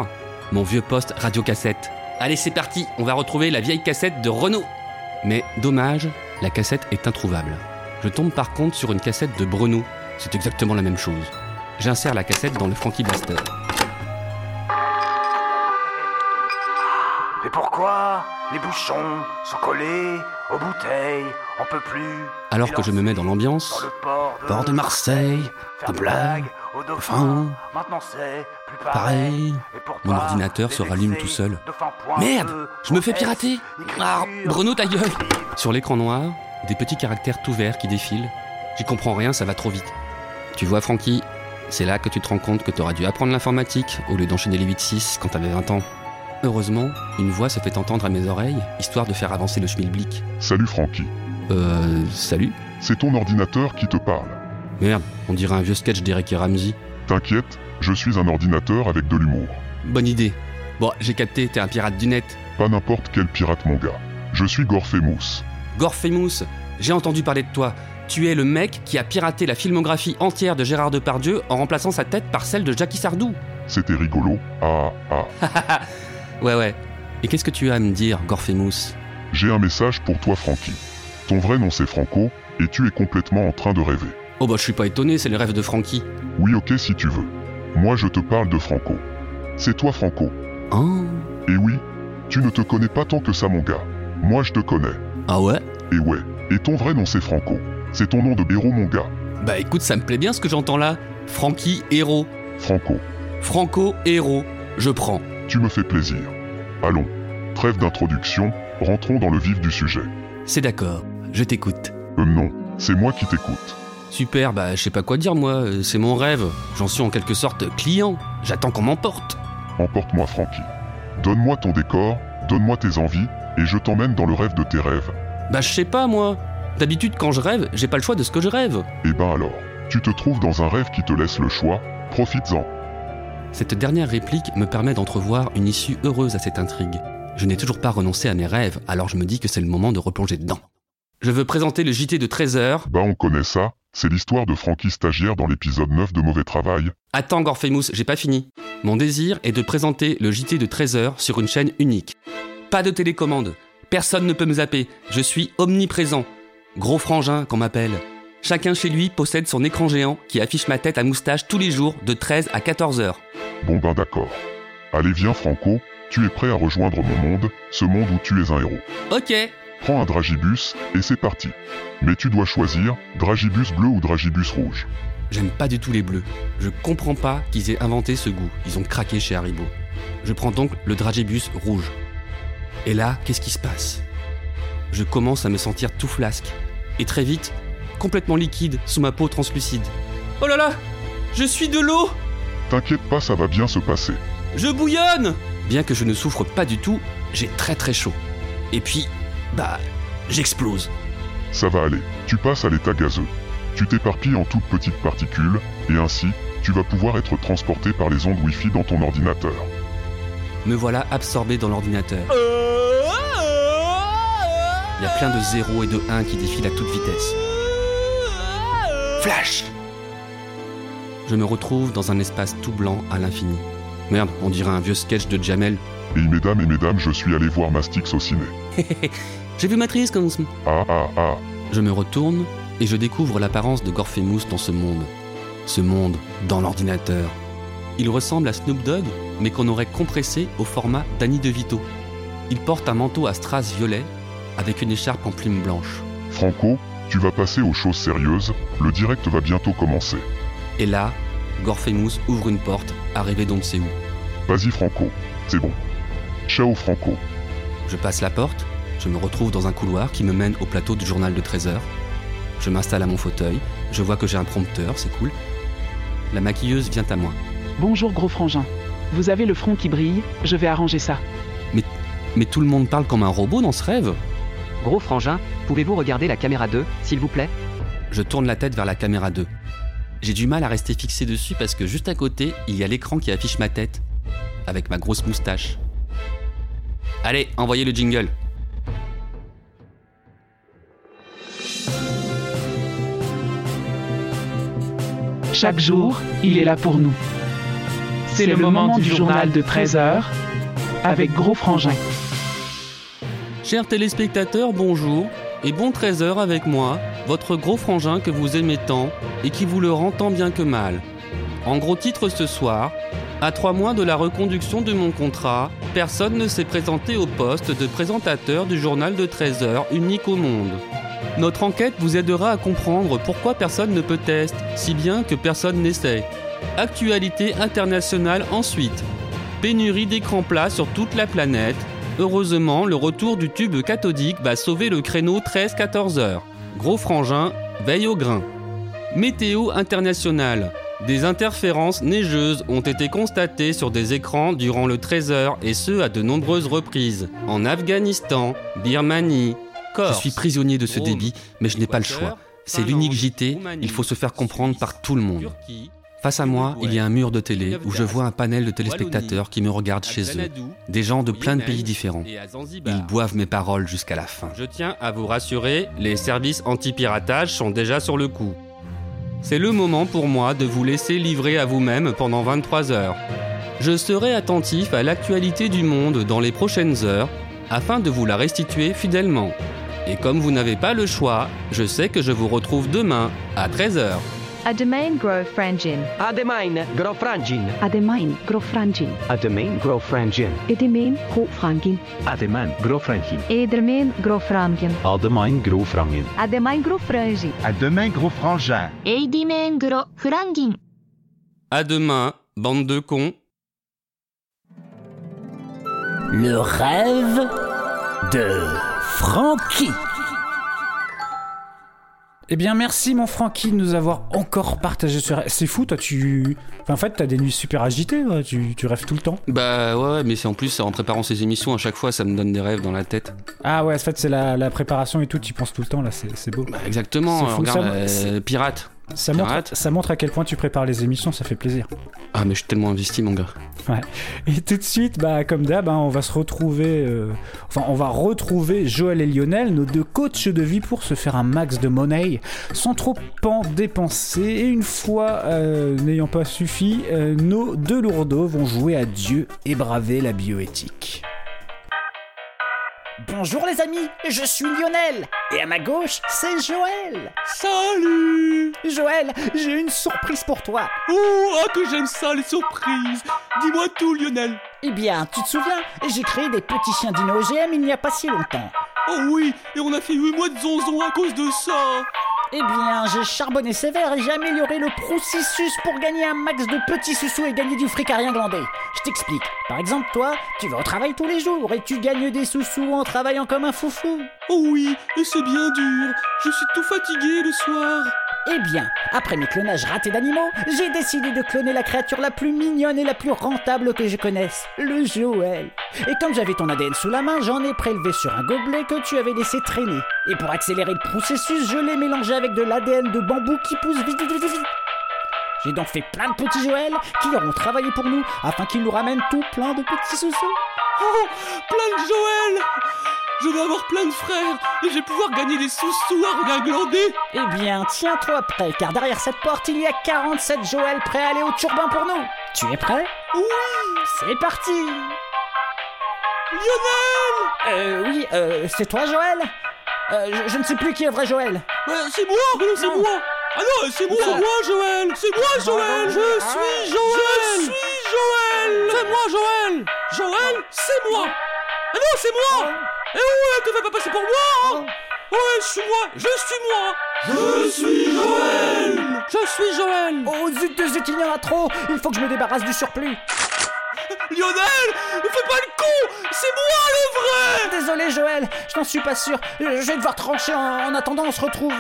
Mon vieux poste radiocassette. Allez, c'est parti, on va retrouver la vieille cassette de Renault. Mais dommage, la cassette est introuvable. Je tombe par contre sur une cassette de Bruno. C'est exactement la même chose. J'insère la cassette dans le Frankie Blaster. Mais pourquoi les bouchons sont collés aux bouteilles On peut plus. Alors que je me mets dans l'ambiance, port de Marseille, de blague, enfin, maintenant c'est pareil. Mon ordinateur se rallume tout seul. Merde, je me fais pirater. Ah, Bruno ta gueule. Sur l'écran noir, des petits caractères tout verts qui défilent. J'y comprends rien, ça va trop vite. Tu vois, Francky, c'est là que tu te rends compte que t'auras dû apprendre l'informatique au lieu d'enchaîner les 8-6 quand t'avais 20 ans. Heureusement, une voix se fait entendre à mes oreilles, histoire de faire avancer le schmilblick. Salut Francky. Euh, salut C'est ton ordinateur qui te parle. Merde, on dirait un vieux sketch d'Eric et Ramsey. T'inquiète, je suis un ordinateur avec de l'humour. Bonne idée. Bon, j'ai capté, t'es un pirate du net. Pas n'importe quel pirate, mon gars. Je suis Gorfemous. Gorfemous, j'ai entendu parler de toi. Tu es le mec qui a piraté la filmographie entière de Gérard Depardieu en remplaçant sa tête par celle de Jackie Sardou. C'était rigolo. Ah, ah. ouais, ouais. Et qu'est-ce que tu as à me dire, Gorfemous J'ai un message pour toi, Francky. Ton vrai nom c'est Franco, et tu es complètement en train de rêver. Oh bah je suis pas étonné, c'est le rêve de Francky. Oui, ok si tu veux. Moi je te parle de Franco. C'est toi, Franco. Oh. Et oui, tu ne te connais pas tant que ça, mon gars. Moi je te connais. Ah ouais? Et ouais. Et ton vrai nom c'est Franco. C'est ton nom de héros, mon gars. Bah écoute, ça me plaît bien ce que j'entends là. Francky Héros. Franco. Franco Héros. Je prends. Tu me fais plaisir. Allons, trêve d'introduction, rentrons dans le vif du sujet. C'est d'accord, je t'écoute. Euh non, c'est moi qui t'écoute. Super, bah je sais pas quoi dire moi, c'est mon rêve. J'en suis en quelque sorte client. J'attends qu'on m'emporte. Emporte-moi, Francky. Donne-moi ton décor, donne-moi tes envies, et je t'emmène dans le rêve de tes rêves. Bah je sais pas moi. D'habitude quand je rêve, j'ai pas le choix de ce que je rêve. Eh ben alors, tu te trouves dans un rêve qui te laisse le choix, profites-en. Cette dernière réplique me permet d'entrevoir une issue heureuse à cette intrigue. Je n'ai toujours pas renoncé à mes rêves, alors je me dis que c'est le moment de replonger dedans. Je veux présenter le JT de 13h. Bah on connaît ça, C'est l'histoire de Frankie stagiaire dans l'épisode 9 de Mauvais Travail. Attends, Gorfemous, j'ai pas fini. Mon désir est de présenter le JT de 13h sur une chaîne unique. Pas de télécommande. Personne ne peut me zapper. Je suis omniprésent. Gros frangin qu'on m'appelle. Chacun chez lui possède son écran géant qui affiche ma tête à moustache tous les jours de 13 à 14 heures. Bon ben d'accord. Allez viens Franco, tu es prêt à rejoindre mon monde, ce monde où tu es un héros. Ok. Prends un dragibus et c'est parti. Mais tu dois choisir dragibus bleu ou dragibus rouge. J'aime pas du tout les bleus. Je comprends pas qu'ils aient inventé ce goût. Ils ont craqué chez Haribo. Je prends donc le dragibus rouge. Et là, qu'est-ce qui se passe? Je commence à me sentir tout flasque. Et très vite, complètement liquide sous ma peau translucide. Oh là là Je suis de l'eau T'inquiète pas, ça va bien se passer. Je bouillonne Bien que je ne souffre pas du tout, j'ai très très chaud. Et puis, bah, j'explose. Ça va aller, tu passes à l'état gazeux. Tu t'éparpilles en toutes petites particules, et ainsi, tu vas pouvoir être transporté par les ondes Wi-Fi dans ton ordinateur. Me voilà absorbé dans l'ordinateur. Il y a plein de 0 et de 1 qui défilent à toute vitesse. Flash Je me retrouve dans un espace tout blanc à l'infini. Merde, on dirait un vieux sketch de Jamel. Et mesdames et mesdames, je suis allé voir Mastix au ciné. J'ai vu Matrice comme Ah ah ah Je me retourne et je découvre l'apparence de Gorfemous dans ce monde. Ce monde dans l'ordinateur. Il ressemble à Snoop Dogg, mais qu'on aurait compressé au format Danny DeVito. Il porte un manteau à strass violet avec une écharpe en plume blanche. Franco, tu vas passer aux choses sérieuses, le direct va bientôt commencer. Et là, Gorfemous ouvre une porte, arrivé d'on ne sait où. Vas-y Franco, c'est bon. Ciao Franco. Je passe la porte, je me retrouve dans un couloir qui me mène au plateau du journal de 13h. Je m'installe à mon fauteuil, je vois que j'ai un prompteur, c'est cool. La maquilleuse vient à moi. Bonjour gros frangin. Vous avez le front qui brille, je vais arranger ça. Mais, mais tout le monde parle comme un robot dans ce rêve. Gros frangin, pouvez-vous regarder la caméra 2, s'il vous plaît? Je tourne la tête vers la caméra 2. J'ai du mal à rester fixé dessus parce que juste à côté, il y a l'écran qui affiche ma tête, avec ma grosse moustache. Allez, envoyez le jingle. Chaque jour, il est là pour nous. C'est le moment du journal de 13h avec Gros Frangin. Chers téléspectateurs, bonjour et bon 13h avec moi, votre gros frangin que vous aimez tant et qui vous le rend tant bien que mal. En gros titre ce soir, à trois mois de la reconduction de mon contrat, personne ne s'est présenté au poste de présentateur du journal de 13h unique au monde. Notre enquête vous aidera à comprendre pourquoi personne ne peut tester, si bien que personne n'essaie. Actualité internationale ensuite. Pénurie d'écrans plats sur toute la planète. Heureusement, le retour du tube cathodique va sauver le créneau 13-14 heures. Gros frangin, veille au grain. Météo internationale. Des interférences neigeuses ont été constatées sur des écrans durant le 13 heures et ce à de nombreuses reprises. En Afghanistan, Birmanie, Corse. Je suis prisonnier de ce débit, mais je n'ai pas le choix. C'est l'unique JT, il faut se faire comprendre par tout le monde. Face à moi, il y a un mur de télé où je vois un panel de téléspectateurs qui me regardent chez eux. Des gens de plein de pays différents. Ils boivent mes paroles jusqu'à la fin. Je tiens à vous rassurer, les services anti-piratage sont déjà sur le coup. C'est le moment pour moi de vous laisser livrer à vous-même pendant 23 heures. Je serai attentif à l'actualité du monde dans les prochaines heures afin de vous la restituer fidèlement. Et comme vous n'avez pas le choix, je sais que je vous retrouve demain à 13h. Ademain Grove Frangin. Ademain, Gros Frangin. Ademain, Gros Frangin. Ademain, Gros Frangin. Edemain, Gros Frangin. Ademain, Gros Frangin. Edemain, Gros Frangin. Ademain, Gros Frangin. Ademain, Gros Frangin. Ademain, Gros Frangin. Edemain, Gros Frangin. À demain, bande de cons. Le rêve de Frankie. Eh bien, merci mon Francky de nous avoir encore partagé ce rêve. C'est fou, toi, tu. Enfin, en fait, t'as des nuits super agitées, ouais. tu, tu rêves tout le temps. Bah ouais, mais c'est en plus en préparant ces émissions, à chaque fois, ça me donne des rêves dans la tête. Ah ouais, en fait, c'est la, la préparation et tout, tu y penses tout le temps, là, c'est beau. Bah exactement, regarde, ça, euh, pirate. Ça montre, ça montre à quel point tu prépares les émissions, ça fait plaisir. Ah, mais je suis tellement investi, mon gars. Ouais. Et tout de suite, bah, comme d'hab, hein, on va se retrouver. euh, Enfin, on va retrouver Joël et Lionel, nos deux coachs de vie, pour se faire un max de monnaie sans trop en dépenser. Et une fois euh, n'ayant pas suffi, euh, nos deux lourdeaux vont jouer à Dieu et braver la bioéthique. Bonjour les amis, je suis Lionel et à ma gauche c'est Joël. Salut Joël, j'ai une surprise pour toi. Oh, ah que j'aime ça les surprises Dis-moi tout Lionel Eh bien, tu te souviens, j'ai créé des petits chiens dino OGM il n'y a pas si longtemps. Oh oui, et on a fait 8 mois de zonzon à cause de ça Eh bien, j'ai charbonné sévère et j'ai amélioré le processus pour gagner un max de petits sous-sous et gagner du fric à rien glander. Je t'explique. Par exemple, toi, tu vas au travail tous les jours et tu gagnes des sous-sous en travaillant comme un foufou. Oh oui, et c'est bien dur. Je suis tout fatigué le soir. Eh bien, après mes clonages ratés d'animaux, j'ai décidé de cloner la créature la plus mignonne et la plus rentable que je connaisse, le Joël. Et comme j'avais ton ADN sous la main, j'en ai prélevé sur un gobelet que tu avais laissé traîner. Et pour accélérer le processus, je l'ai mélangé avec de l'ADN de bambou qui pousse vite, vite, vite, vite. J'ai donc fait plein de petits Joël qui auront travaillé pour nous afin qu'ils nous ramènent tout plein de petits sous-sous. Oh, plein de Joël Je vais avoir plein de frères et je vais pouvoir gagner des sous-sous à rien glander. Eh bien, tiens-toi prêt, car derrière cette porte, il y a 47 Joël prêts à aller au turbin pour nous. Tu es prêt? Oui. C'est parti. Lionel! Euh, oui, euh, c'est toi Joël? Euh, je, je ne sais plus qui est vrai Joël. Euh, c'est moi C'est moi. Ah non, c'est moi moi Joël. C'est moi Joël. Je suis Joël. Je suis Joël. C'est moi Joël. Joël, c'est moi. Ah non, c'est moi Eh ouais, te fais pas passer pour moi hein Ouais, je suis moi Je suis moi. Je suis Joël. Je suis Joël. Oh zut de zut, il y en a trop. Il faut que je me débarrasse du surplus. Lionel Fais pas le con C'est moi le vrai. Désolé Joël, je n'en suis pas sûr. Je vais devoir trancher en, en attendant, on se retrouve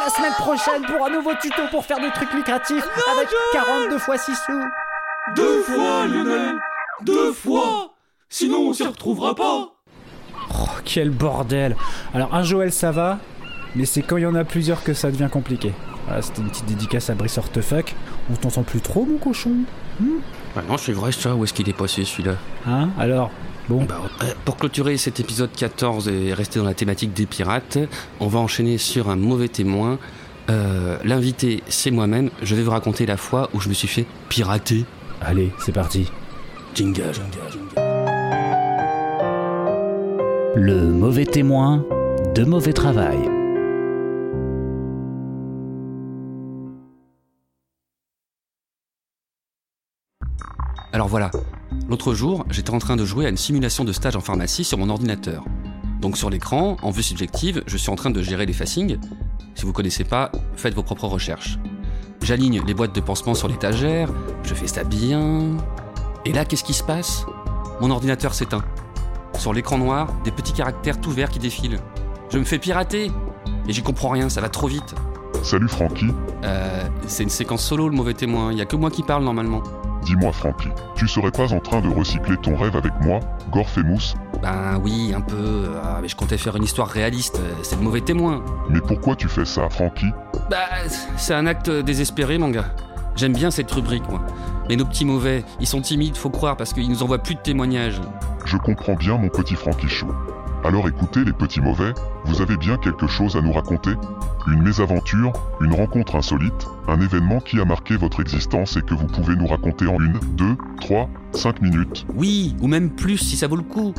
la semaine prochaine pour un nouveau tuto pour faire des trucs lucratifs avec 42 fois 6 sous. Deux fois, Lionel. Deux fois. Sinon, on s'y retrouvera pas Oh, quel bordel Alors, un Joël, ça va, mais c'est quand il y en a plusieurs que ça devient compliqué. Voilà, c'était une petite dédicace à Brice Hortefuck. On t'entend plus trop, mon cochon Bah non, c'est vrai ça, où est-ce qu'il est passé celui-là? Hein? Alors Bon. Bah, euh, pour clôturer cet épisode 14 et rester dans la thématique des pirates, on va enchaîner sur un mauvais témoin. Euh, L'invité, c'est moi-même. Je vais vous raconter la fois où je me suis fait pirater. Allez, c'est parti. Jingle. Le mauvais témoin de mauvais travail. Alors voilà, l'autre jour, j'étais en train de jouer à une simulation de stage en pharmacie sur mon ordinateur. Donc sur l'écran, en vue subjective, je suis en train de gérer les facings. Si vous connaissez pas, faites vos propres recherches. J'aligne les boîtes de pansement sur l'étagère, je fais ça bien. Et là, qu'est-ce qui se passe? Mon ordinateur s'éteint. Sur l'écran noir, des petits caractères tout verts qui défilent. Je me fais pirater Et j'y comprends rien, ça va trop vite. Salut Francky, Euh, c'est une séquence solo, le mauvais témoin. Il y a que moi qui parle normalement. dis-moi Francky, tu serais pas en train de recycler ton rêve avec moi, Gorfemus Ben oui, un peu. Ah, mais je comptais faire une histoire réaliste. C'est le mauvais témoin. Mais pourquoi tu fais ça, Francky Bah, c'est un acte désespéré, mon gars. J'aime bien cette rubrique, moi. Mais nos petits mauvais, ils sont timides, faut croire, parce qu'ils nous envoient plus de témoignages. Je comprends bien mon petit Francky Chou. Alors écoutez les petits mauvais, vous avez bien quelque chose à nous raconter? Une mésaventure, une rencontre insolite, un événement qui a marqué votre existence et que vous pouvez nous raconter en une, deux, trois, cinq minutes. Oui, ou même plus si ça vaut le coup.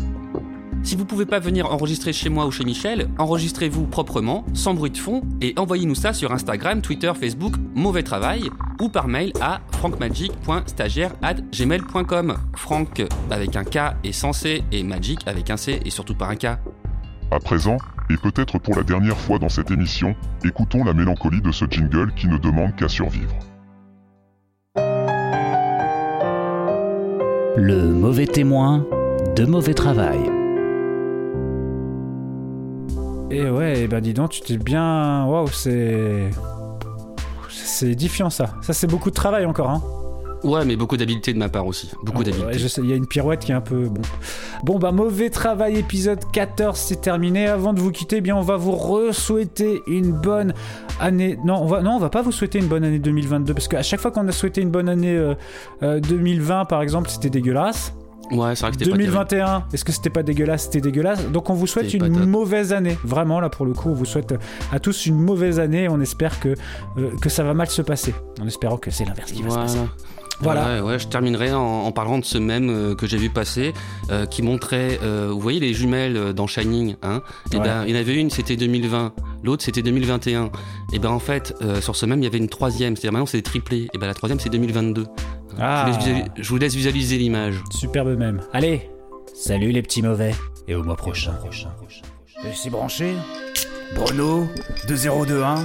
Si vous pouvez pas venir enregistrer chez moi ou chez Michel, enregistrez-vous proprement, sans bruit de fond, et envoyez-nous ça sur Instagram, Twitter, Facebook, Mauvais Travail, ou par mail à francmagic.stagiaire@gmail.com. Franck avec un K et sans C, et Magic avec un C et surtout par un K. À présent, et peut-être pour la dernière fois dans cette émission, écoutons la mélancolie de ce jingle qui ne demande qu'à survivre. Le mauvais témoin de mauvais travail. Et ouais, ben dis donc, tu t'es bien. Waouh, c'est. C'est édifiant ça. Ça, c'est beaucoup de travail encore, hein. Ouais, mais beaucoup d'habileté de ma part aussi. Beaucoup d'habileté. Ouais, il y a une pirouette qui est un peu bon. Bon bah mauvais travail épisode 14 c'est terminé. Avant de vous quitter, eh bien on va vous re-souhaiter une bonne année. Non, on va non, on va pas vous souhaiter une bonne année 2022 parce qu'à chaque fois qu'on a souhaité une bonne année euh, euh, 2020 par exemple, c'était dégueulasse. Ouais, c'est vrai que c'était pas terrible. 2021, est-ce que c'était pas dégueulasse? C'était dégueulasse. Donc on vous souhaite une mauvaise année. Vraiment, là pour le coup, on vous souhaite à tous une mauvaise année. On espère que, euh, que ça va mal se passer. En espérant que c'est l'inverse qui va se passer. Voilà. Ouais, ouais, je terminerai en, en parlant de ce même euh, que j'ai vu passer, euh, qui montrait, euh, vous voyez les jumelles euh, dans Shining, hein Et Ouais. ben, il y en avait une, c'était 2020, l'autre c'était 2021. Et ben en fait, euh, sur ce même, il y avait une troisième, c'est-à-dire maintenant c'est des triplés. Et ben la troisième c'est 2022. Ah. Je, vous laisse visuali- je vous laisse visualiser l'image. Superbe même. Allez, salut les petits mauvais. Et au mois prochain. C'est branché Bruno, 2021.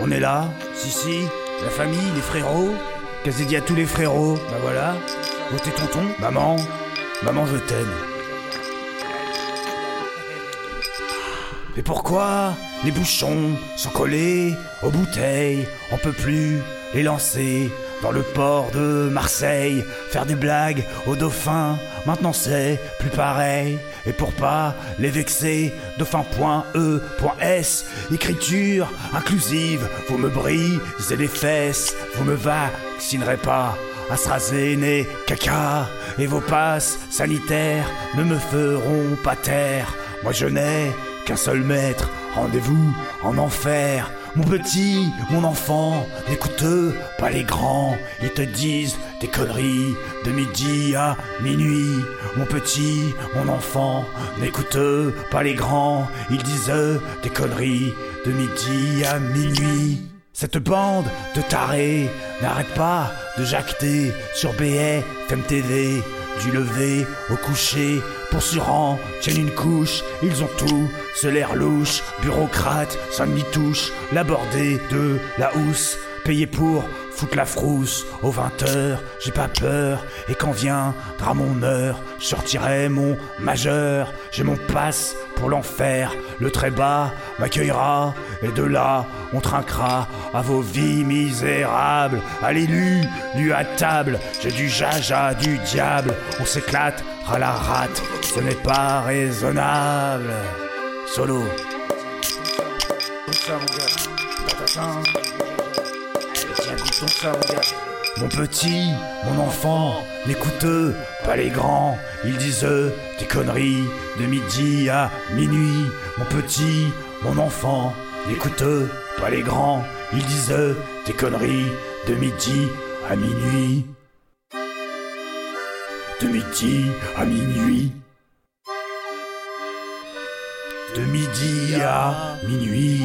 On est là Si, si. La famille, les frérots. Qu'est-ce dit à tous les frérots Bah voilà. Votez tonton. Maman. Maman, je t'aime. Mais pourquoi les bouchons sont collés aux bouteilles On peut plus les lancer dans le port de Marseille, faire des blagues aux dauphins. Maintenant c'est plus pareil. Et pour pas les vexer, dauphin.e.s, écriture inclusive, vous me brisez les fesses, vous me vaccinerez pas. AstraZeneca, caca, et vos passes sanitaires ne me feront pas taire. Moi je n'ai qu'un seul maître, rendez-vous en enfer. Mon petit, mon enfant, n'écoute pas les grands, ils te disent des conneries de midi à minuit. Mon petit, mon enfant, n'écoute pas les grands, ils disent des conneries de midi à minuit. Cette bande de tarés n'arrête pas de jacter sur BFM TV. Du lever au coucher, pour surant, tiennent une couche, ils ont tout, ce l'air louche, bureaucrate, sans demi-touche, l'abordé de la housse, payé pour foutre la frousse, aux 20 heures, j'ai pas peur, et quand viendra mon heure, je sortirai mon majeur, j'ai mon passe pour l'enfer, le très bas m'accueillera, et de là, on trinquera à vos vies misérables, à l'élu, lu à table, j'ai du jaja du diable, on s'éclate à la rate, ce n'est pas raisonnable. Solo. Mon petit, mon enfant, n'écoute pas les grands, ils disent des conneries de midi à minuit. Mon petit, mon enfant, n'écoute pas les grands, ils disent des conneries de midi à minuit. De midi à minuit. De midi à minuit.